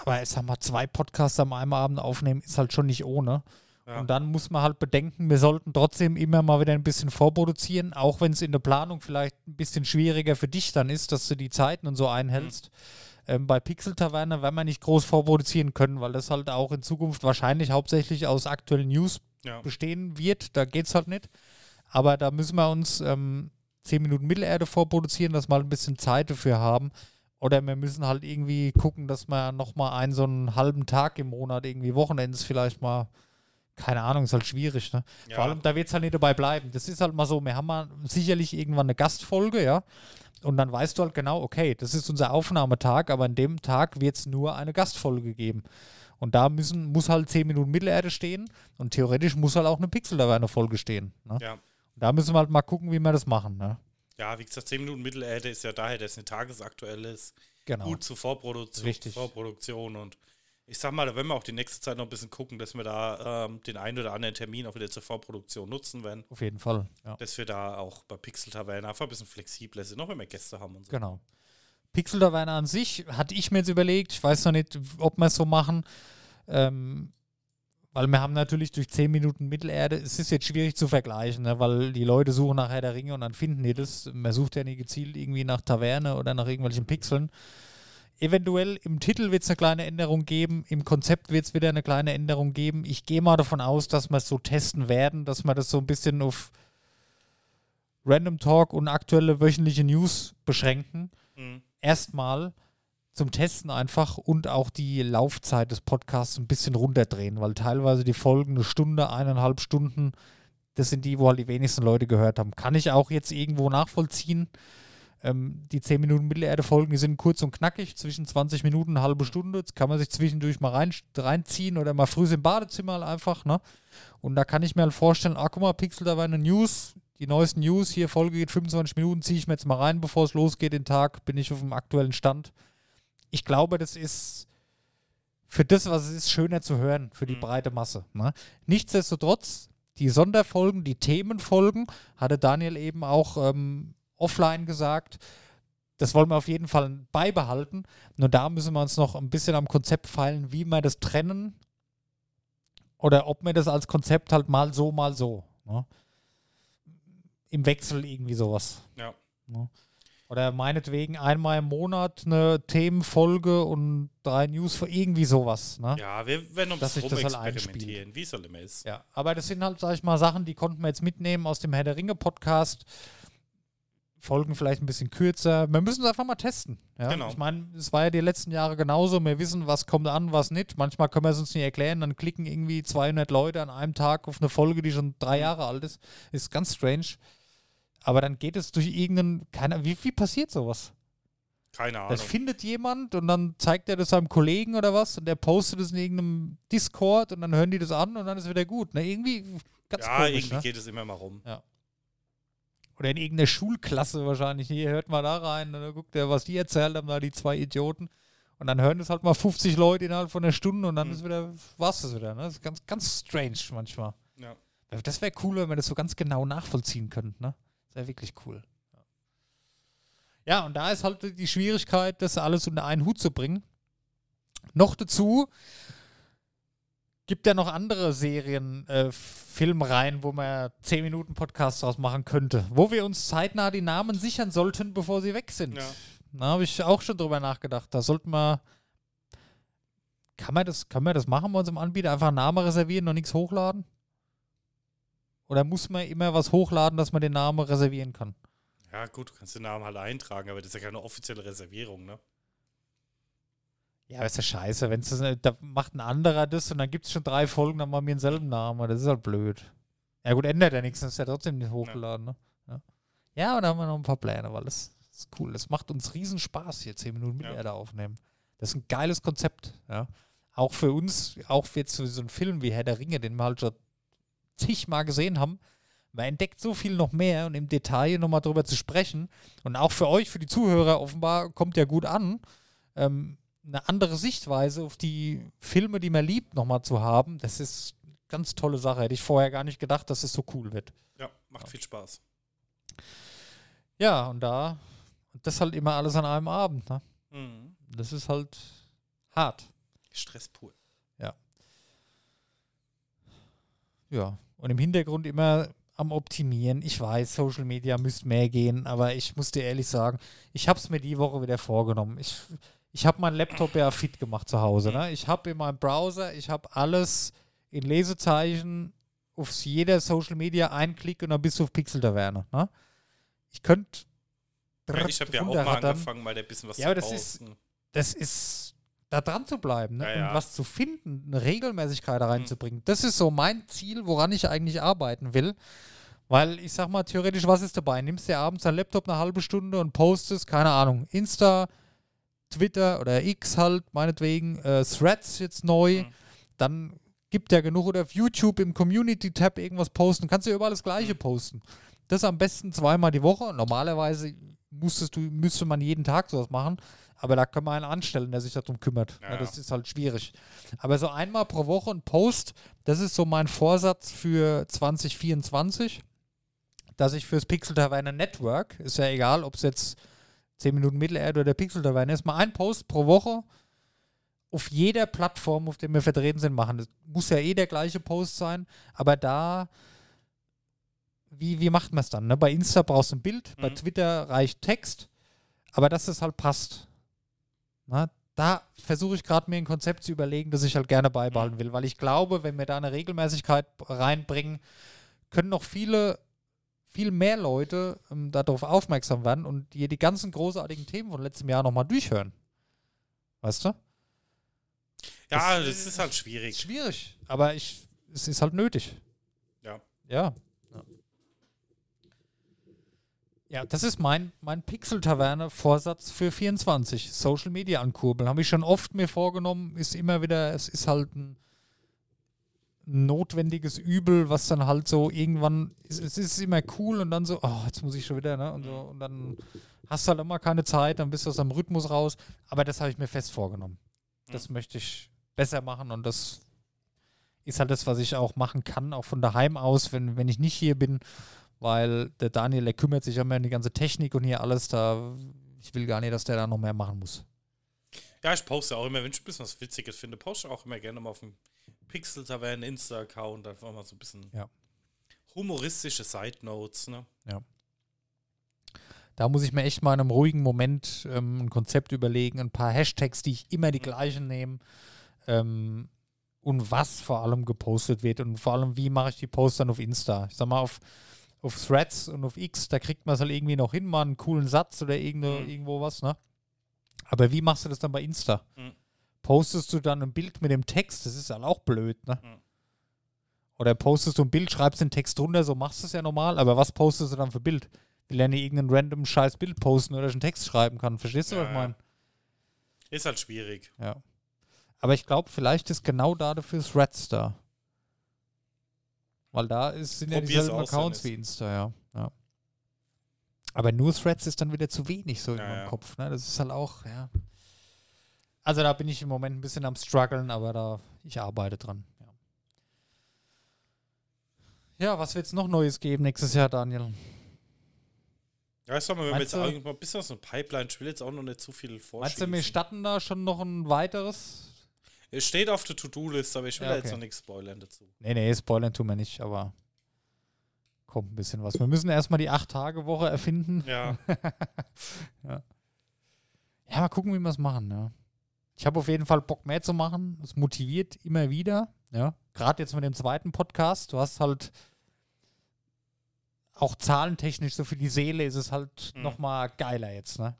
Aber ich sag mal, zwei Podcasts am einem Abend aufnehmen ist halt schon nicht ohne. Ja. Und dann muss man halt bedenken, wir sollten trotzdem immer mal wieder ein bisschen vorproduzieren, auch wenn es in der Planung vielleicht ein bisschen schwieriger für dich dann ist, dass du die Zeiten und so einhältst. Ähm, bei Pixel Taverne werden wir nicht groß vorproduzieren können, weil das halt auch in Zukunft wahrscheinlich hauptsächlich aus aktuellen News ja. bestehen wird. Da geht es halt nicht. Aber da müssen wir uns ähm, 10 Minuten Mittelerde vorproduzieren, dass wir halt ein bisschen Zeit dafür haben. Oder wir müssen halt irgendwie gucken, dass wir nochmal einen so einen halben Tag im Monat, irgendwie Wochenends vielleicht mal, keine Ahnung, ist halt schwierig. Ne? Ja. Vor allem, da wird es halt nicht dabei bleiben. Das ist halt mal so, wir haben mal sicherlich irgendwann eine Gastfolge, ja. Und dann weißt du halt genau, okay, das ist unser Aufnahmetag, aber an dem Tag wird es nur eine Gastfolge geben. Und da müssen, muss halt 10 Minuten Mittelerde stehen und theoretisch muss halt auch eine Pixel dabei eine Folge stehen. Ne? ja. Da müssen wir halt mal gucken, wie wir das machen. Ne? Ja, wie gesagt, 10 Minuten Mittelerde ist ja daher, dass es eine tagesaktuelle ist. Genau. Gut zur Vorproduktion, Richtig. Vorproduktion und ich sag mal, da werden wir auch die nächste Zeit noch ein bisschen gucken, dass wir da ähm, den einen oder anderen Termin auch wieder zur Vorproduktion nutzen werden. Auf jeden Fall. Ja. Dass wir da auch bei Pixel Taverne einfach ein bisschen flexibler sind, noch wenn wir Gäste haben und so. Genau. Pixel Taverne an sich hatte ich mir jetzt überlegt, ich weiß noch nicht, ob wir es so machen, ähm, weil wir haben natürlich durch 10 Minuten Mittelerde, es ist jetzt schwierig zu vergleichen, ne, weil die Leute suchen nach Herr der Ringe und dann finden die das. Man sucht ja nie gezielt irgendwie nach Taverne oder nach irgendwelchen Pixeln. Eventuell im Titel wird es eine kleine Änderung geben, im Konzept wird es wieder eine kleine Änderung geben. Ich gehe mal davon aus, dass wir es so testen werden, dass wir das so ein bisschen auf Random Talk und aktuelle wöchentliche News beschränken Mhm. erstmal zum Testen einfach und auch die Laufzeit des Podcasts ein bisschen runterdrehen, weil teilweise die Folgen eine Stunde, eineinhalb Stunden, das sind die, wo halt die wenigsten Leute gehört haben. Kann ich auch jetzt irgendwo nachvollziehen. Ähm, die 10 Minuten Mittelerde-Folgen, die sind kurz und knackig, zwischen 20 Minuten und halbe Stunde. Das kann man sich zwischendurch mal rein, reinziehen oder mal früh im Badezimmer halt einfach. Ne? Und da kann ich mir halt vorstellen, ah, guck mal, Pixel, da war eine News, die neuesten News, hier Folge geht 25 Minuten, ziehe ich mir jetzt mal rein, bevor es losgeht, den Tag, bin ich auf dem aktuellen Stand. Ich glaube, das ist für das, was es ist, schöner zu hören, für die Mhm. breite Masse. Ne? Nichtsdestotrotz, die Sonderfolgen, die Themenfolgen, hatte Daniel eben auch ähm, offline gesagt, das wollen wir auf jeden Fall beibehalten. Nur da müssen wir uns noch ein bisschen am Konzept feilen, wie wir das trennen oder ob wir das als Konzept halt mal so, mal so. Ne? Im Wechsel irgendwie sowas. Ja. Ne? Oder meinetwegen einmal im Monat eine Themenfolge und drei News für irgendwie sowas. Ne? Ja, wir werden ein Dass sich das halt rumexperimentieren, wie es halt immer ist. Ja, aber das sind halt, sag ich mal, Sachen, die konnten wir jetzt mitnehmen aus dem Herr der Ringe Podcast. Folgen vielleicht ein bisschen kürzer. Wir müssen es einfach mal testen. Ja? Genau. Ich meine, es war ja die letzten Jahre genauso. Wir wissen, was kommt an, was nicht. Manchmal können wir es uns nicht erklären. Dann klicken irgendwie 200 Leute an einem Tag auf eine Folge, die schon drei Jahre alt ist. Ist ganz strange. Aber dann geht es durch irgendeinen, keine wie, wie passiert sowas? Keine Ahnung. Das findet jemand und dann zeigt er das seinem Kollegen oder was und der postet es in irgendeinem Discord und dann hören die das an und dann ist wieder gut. Ne? Irgendwie ganz ja, komisch. irgendwie Ne? geht es immer mal rum. Oder in irgendeiner Schulklasse wahrscheinlich. Hier hört mal da rein und dann guckt er, was die erzählt haben, da die zwei Idioten. Und dann hören das halt mal 50 Leute innerhalb von einer Stunde und dann Mhm. ist wieder, war's das wieder. Ne? Das ist ganz, ganz strange manchmal. Ja. Das wäre cool, wenn wir das so ganz genau nachvollziehen könnten. Ne? Wäre wirklich cool. Ja, und da ist halt die Schwierigkeit, das alles unter einen Hut zu bringen. Noch dazu gibt ja noch andere Serien, äh, Filmreihen, wo man 10 Minuten Podcast draus machen könnte, wo wir uns zeitnah die Namen sichern sollten, bevor sie weg sind. Ja. Da habe ich auch schon drüber nachgedacht. Da sollten wir. Kann man das, kann man das machen bei unserem Anbieter? Einfach einen Namen reservieren und nichts hochladen? Oder muss man immer was hochladen, dass man den Namen reservieren kann? ja, gut, du kannst den Namen halt eintragen, aber das ist ja keine offizielle Reservierung, ne? Ja, aber ist ja scheiße. Wenn's das, da macht ein anderer das und dann gibt es schon drei Folgen, dann machen wir denselben Namen. Das ist halt blöd. Ja, gut, ändert ja nichts, das ist ja trotzdem nicht hochgeladen. Ne? Ja. ja, und da haben wir noch ein paar Pläne, weil das ist cool. Das macht uns riesen Spaß, hier 10 Minuten mit Ja. Erde aufnehmen. Das ist ein geiles Konzept. Ja. Auch für uns, auch für jetzt für so einen Film wie Herr der Ringe, den wir halt schon zigmal gesehen haben. Man entdeckt so viel noch mehr und im Detail nochmal drüber zu sprechen. Und auch für euch, für die Zuhörer, offenbar kommt ja gut an. Ähm, eine andere Sichtweise auf die Filme, die man liebt, nochmal zu haben, das ist eine ganz tolle Sache. Hätte ich vorher gar nicht gedacht, dass es so cool wird. Ja, macht viel Spaß. Ja, und da, das halt immer alles an einem Abend. Ne? Mhm. Das ist halt hart. Stress pur. Ja, und im Hintergrund immer am Optimieren. Ich weiß, Social Media müsste mehr gehen, aber ich muss dir ehrlich sagen, ich habe es mir die Woche wieder vorgenommen. Ich, ich habe meinen Laptop ja fit gemacht zu Hause. Ne? Ich habe in meinem Browser, ich habe alles in Lesezeichen auf jeder Social Media einklicken und dann bist du auf Pixel Taverne. Ne? Ich könnte. Ja, ich habe ja auch mal angefangen, mal ein bisschen was Ja, aber zu das ist- posten. das ist da dran zu bleiben ne? Ja, ja. und was zu finden, eine Regelmäßigkeit da reinzubringen. Das ist so mein Ziel, woran ich eigentlich arbeiten will. Weil ich sag mal, theoretisch, was ist dabei? Nimmst dir abends deinen Laptop eine halbe Stunde und postest, keine Ahnung, Insta, Twitter oder X halt, meinetwegen, äh, Threads jetzt neu. Mhm. Dann gibt ja genug oder auf YouTube im Community-Tab irgendwas posten. Kannst du ja überall das Gleiche Mhm. posten. Das am besten zweimal die Woche. Normalerweise musstest du, müsste man jeden Tag sowas machen. Aber da kann man einen anstellen, der sich darum kümmert. Ja, Ja, das ist halt schwierig. Aber so einmal pro Woche ein Post, das ist so mein Vorsatz für 2024, dass ich fürs Pixel Taverne Network, ist ja egal, ob es jetzt 10 Minuten Mittelerde oder Pixel Taverne ist, mal ein Post pro Woche auf jeder Plattform, auf der wir vertreten sind, machen. Das muss ja eh der gleiche Post sein, aber da, wie, wie macht man es dann? Ne? Bei Insta brauchst du ein Bild, bei Mhm. Twitter reicht Text, aber dass es halt passt. Na, da versuche ich gerade mir ein Konzept zu überlegen, das ich halt gerne beibehalten will, weil ich glaube, wenn wir da eine Regelmäßigkeit reinbringen, können noch viele, viel mehr Leute ähm, darauf aufmerksam werden und dir die ganzen großartigen Themen von letztem Jahr nochmal durchhören. Weißt du? Ja, Das- das ist halt schwierig. Schwierig, aber ich, es ist halt nötig. Ja. Ja. Ja, das ist mein, mein Pixel-Taverne-Vorsatz für 24. Social Media ankurbeln. Habe ich schon oft mir vorgenommen, ist immer wieder, es ist halt ein notwendiges Übel, was dann halt so irgendwann, es, es ist immer cool und dann so, oh, jetzt muss ich schon wieder, ne? Und, so, und dann hast du halt immer keine Zeit, dann bist du aus dem Rhythmus raus. Aber das habe ich mir fest vorgenommen. Das möchte ich besser machen und das ist halt das, was ich auch machen kann, auch von daheim aus, wenn, wenn ich nicht hier bin, weil der Daniel, der kümmert sich immer um die ganze Technik und hier alles da. Ich will gar nicht, dass der da noch mehr machen muss. Ja, ich poste auch immer, wenn ich ein bisschen was Witziges finde, poste auch immer gerne mal auf dem Pixel Taverne Insta-Account einfach mal so ein bisschen Ja. humoristische Side Notes, ne? Da muss ich mir echt mal in einem ruhigen Moment ähm, ein Konzept überlegen, ein paar Hashtags, die ich immer die gleichen nehme. Ähm, und was vor allem gepostet wird und vor allem, wie mache ich die Posts dann auf Insta. Ich sag mal, auf, auf Threads und auf X, da kriegt man es halt irgendwie noch hin, mal einen coolen Satz oder irgende, Mhm. irgendwo was, ne? Aber wie machst du das dann bei Insta? Mhm. Postest du dann ein Bild mit dem Text? Das ist halt auch blöd, ne? Mhm. Oder postest du ein Bild, schreibst den Text drunter, so machst du es ja normal, aber was postest du dann für Bild? Will er nicht irgendein random scheiß Bild posten oder ich einen Text schreiben kann? Verstehst du, Ja, was ich meine? Ist halt schwierig. Ja. Aber ich glaube, vielleicht ist genau da dafür Threads da. Weil da ist, sind ja dieselben aus, Accounts wie Insta, ja. ja. Aber nur Threads ist dann wieder zu wenig so in Ja, meinem ja. Kopf. Ne? Das ist halt auch, ja. Also da bin ich im Moment ein bisschen am struggeln, aber da, ich arbeite dran. Ja, was wird es noch Neues geben nächstes Jahr, Daniel? Ja, ich sag mal, wenn wir Meinst jetzt du- irgendwann ein bisschen aus einer Pipeline, ich will jetzt auch noch nicht zu viel Meinst vorschießen. du, wir starten da schon noch ein weiteres? Es steht auf der To-Do-List, aber ich will Ja, da jetzt okay. noch nichts spoilern dazu. Nee, nee, spoilern tun wir nicht, aber kommt ein bisschen was. Wir müssen erstmal die 8-Tage-Woche erfinden. [laughs] Ja, Ja, mal gucken, wie wir es machen, ja. Ich habe auf jeden Fall Bock mehr zu machen. Es motiviert immer wieder, ja. Gerade jetzt mit dem zweiten Podcast. Du hast halt auch zahlentechnisch so für die Seele ist es halt Mhm. noch mal geiler jetzt, ne?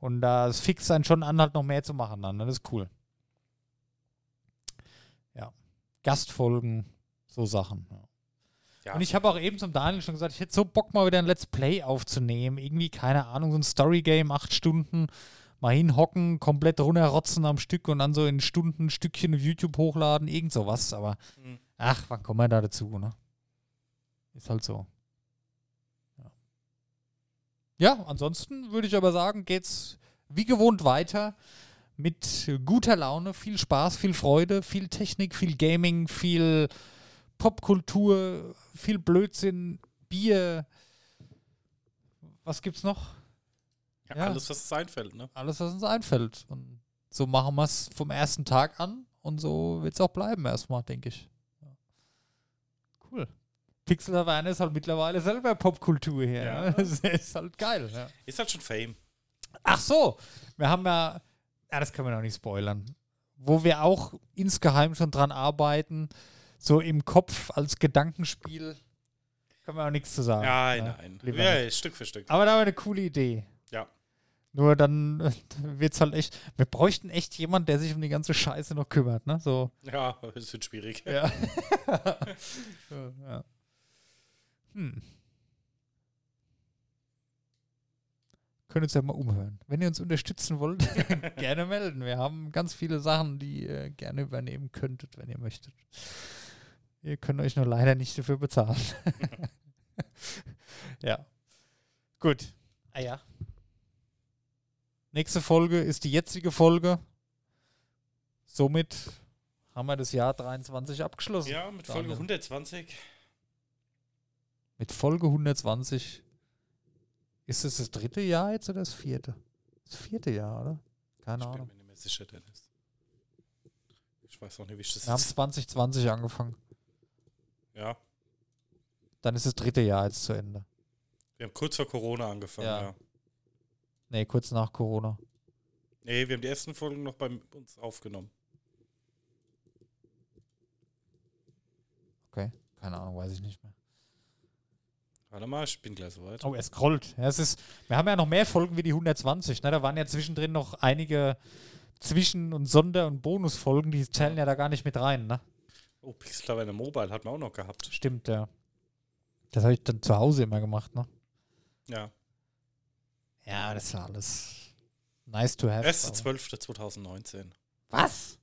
Und das fixt einen schon an, halt noch mehr zu machen dann. Ne? Das ist cool. Ja. Gastfolgen, so Sachen. Ja. ja. Und ich habe auch eben zum Daniel schon gesagt, ich hätte so Bock, mal wieder ein Let's Play aufzunehmen. Irgendwie, keine Ahnung, so ein Story-Game, acht Stunden, mal hinhocken, komplett runterrotzen am Stück und dann so in Stunden ein Stückchen auf YouTube hochladen, irgend sowas. Aber Mhm. ach, wann kommen wir da dazu, ne? Ist halt so. Ja, ja ansonsten würde ich aber sagen, geht's wie gewohnt weiter mit guter Laune, viel Spaß, viel Freude, viel Technik, viel Gaming, viel Popkultur, viel Blödsinn, Bier. Was gibt's noch? ja, ja. alles, was es einfällt, ne? Alles, was uns einfällt. Und so machen wir es vom ersten Tag an und so wird es auch bleiben erstmal, denke ich. Ja. Cool. Pixel Havana ist halt mittlerweile selber Popkultur hier. Ja. Ja. [laughs] Das ist halt geil. Ist halt schon Fame. Ach so, wir haben ja, ja, das können wir noch nicht spoilern, wo wir auch insgeheim schon dran arbeiten, so im Kopf als Gedankenspiel, können wir auch nichts zu sagen. Ja, Ja, nein. lieber Ja, nicht. Stück für Stück. Aber da wir eine coole Idee. Ja. Nur dann [laughs] wird es halt echt, wir bräuchten echt jemand, der sich um die ganze Scheiße noch kümmert, ne? So. Ja, [laughs] es wird schwierig. Ja. [laughs] ja. Hm. Können uns ja mal umhören. Wenn ihr uns unterstützen wollt, [laughs] gerne melden. Wir haben ganz viele Sachen, die ihr gerne übernehmen könntet, wenn ihr möchtet. Ihr könnt euch nur leider nicht dafür bezahlen. [laughs] Ja. Gut. Ah ja. Nächste Folge ist die jetzige Folge. Somit haben wir das Jahr 23 abgeschlossen. Ja, mit Folge Daniel. 120. Mit Folge 120 ist es das dritte Jahr jetzt oder das vierte? Das vierte Jahr, oder? Keine Ich bin Ahnung. mir nicht mehr sicher, Dennis. Ich weiß auch nicht, wie ich das Wir haben jetzt. 2020 angefangen. Ja, Dann ist das dritte Jahr jetzt zu Ende. wir haben kurz vor Corona angefangen, Ja. ja. Nee, kurz nach Corona. Nee, wir haben die ersten Folgen noch bei uns aufgenommen. Okay. Keine Ahnung, weiß ich nicht mehr. Warte mal, ich bin gleich soweit. Oh, er scrollt. Ja, es ist, wir haben ja noch mehr Folgen wie die 120. Ne? Da waren ja zwischendrin noch einige Zwischen- und Sonder- und Bonusfolgen, die zählen ja da gar nicht mit rein. Ne? Oh, Pixel Mobile hat man auch noch gehabt. Stimmt, ja. Das habe ich dann zu Hause immer gemacht. Ne? Ja. Ja, das war alles nice to have. aber- 1.12.2019. Was?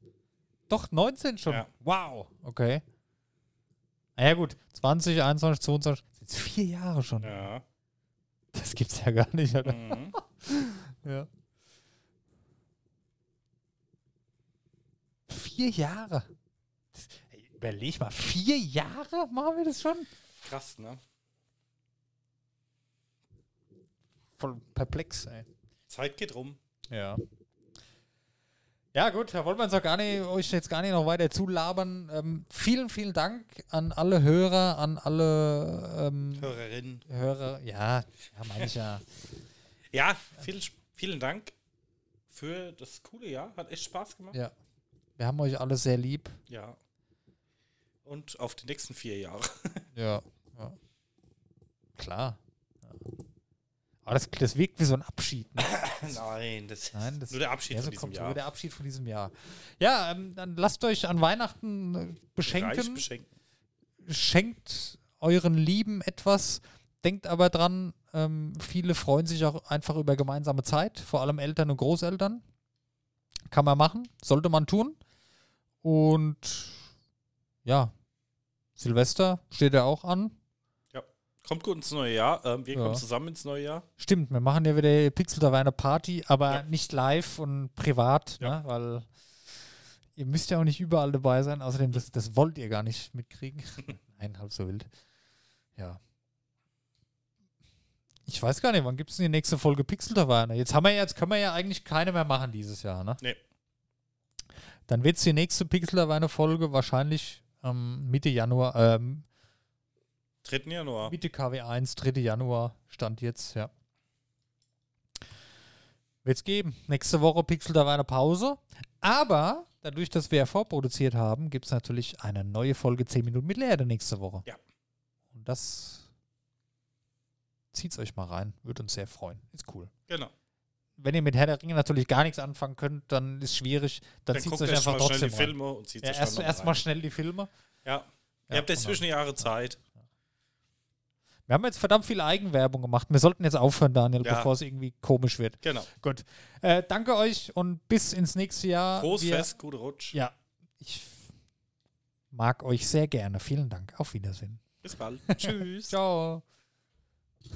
Doch, 19 schon? Ja. Wow. Okay. Na ja, gut. 20, 21, 22. Sind jetzt vier Jahre schon. Ja. Das gibt's ja gar nicht, oder? Mhm. [laughs] Ja. Vier Jahre. Das, ey, überleg mal, vier Jahre machen wir das schon? Krass, ne? Voll perplex, ey. Zeit geht rum. Ja. Ja, gut, da wollen wir uns auch gar nicht, euch jetzt gar nicht noch weiter zulabern. Ähm, vielen, vielen Dank an alle Hörer, an alle ähm, Hörerinnen. Hörer. Ja, ja, ja. Ja, viel, vielen Dank für das coole Jahr. Hat echt Spaß gemacht. ja. Wir haben euch alle sehr lieb. Ja. Und auf die nächsten vier Jahre. [laughs] Ja. ja. Klar. Aber das, das wirkt wie so ein Abschied. Ne? [laughs] Nein, das ist Nein, das nur der Abschied ja, so von diesem kommt Jahr. nur der Abschied von diesem Jahr. Ja, ähm, dann lasst euch an Weihnachten äh, beschenken. beschenken. Schenkt euren Lieben etwas. Denkt aber dran, ähm, viele freuen sich auch einfach über gemeinsame Zeit, vor allem Eltern und Großeltern. Kann man machen, sollte man tun. Und ja, Silvester steht ja auch an. Kommt gut ins neue Jahr. Ähm, wir Ja. kommen zusammen ins neue Jahr. Stimmt, wir machen ja wieder Pixel Taverne Party, aber Ja. nicht live und privat, Ja. ne? weil ihr müsst ja auch nicht überall dabei sein. Außerdem, das, das wollt ihr gar nicht mitkriegen. [laughs] Nein, halb so wild. Ja. Ich weiß gar nicht, wann gibt es denn die nächste Folge Pixel Taverne? Jetzt haben wir ja, jetzt können wir ja eigentlich keine mehr machen dieses Jahr, ne? Nee. Dann wird es die nächste Pixel Taverne Folge wahrscheinlich ähm, Mitte Januar, ähm, 3. Januar. Mitte KW1, 3. Januar, stand jetzt, ja. Wird's geben. Nächste Woche Pixel da war eine Pause. Aber dadurch, dass wir ja vorproduziert haben, gibt es natürlich eine neue Folge 10 Minuten mit Lehre nächste Woche. Ja. Und das zieht's euch mal rein. Würde uns sehr freuen. Ist cool. Genau. Wenn ihr mit Herr der Ringe natürlich gar nichts anfangen könnt, dann ist schwierig. Dann, Dann zieht's guckt euch einfach mal schnell trotzdem die rein. Filme und zieht Ja, sich erst dann noch erst mal rein. schnell die Filme. Ja. Ja, Ihr habt und zwischen Jahre Zeit. Wir haben jetzt verdammt viel Eigenwerbung gemacht. Wir sollten jetzt aufhören, Daniel, Ja. bevor es irgendwie komisch wird. Genau. Gut. Äh, danke euch und bis ins nächste Jahr. Groß Wir- Fest, gute Rutsch. Ja, ich mag euch sehr gerne. Vielen Dank. Auf Wiedersehen. Bis bald. [laughs] Tschüss. Ciao.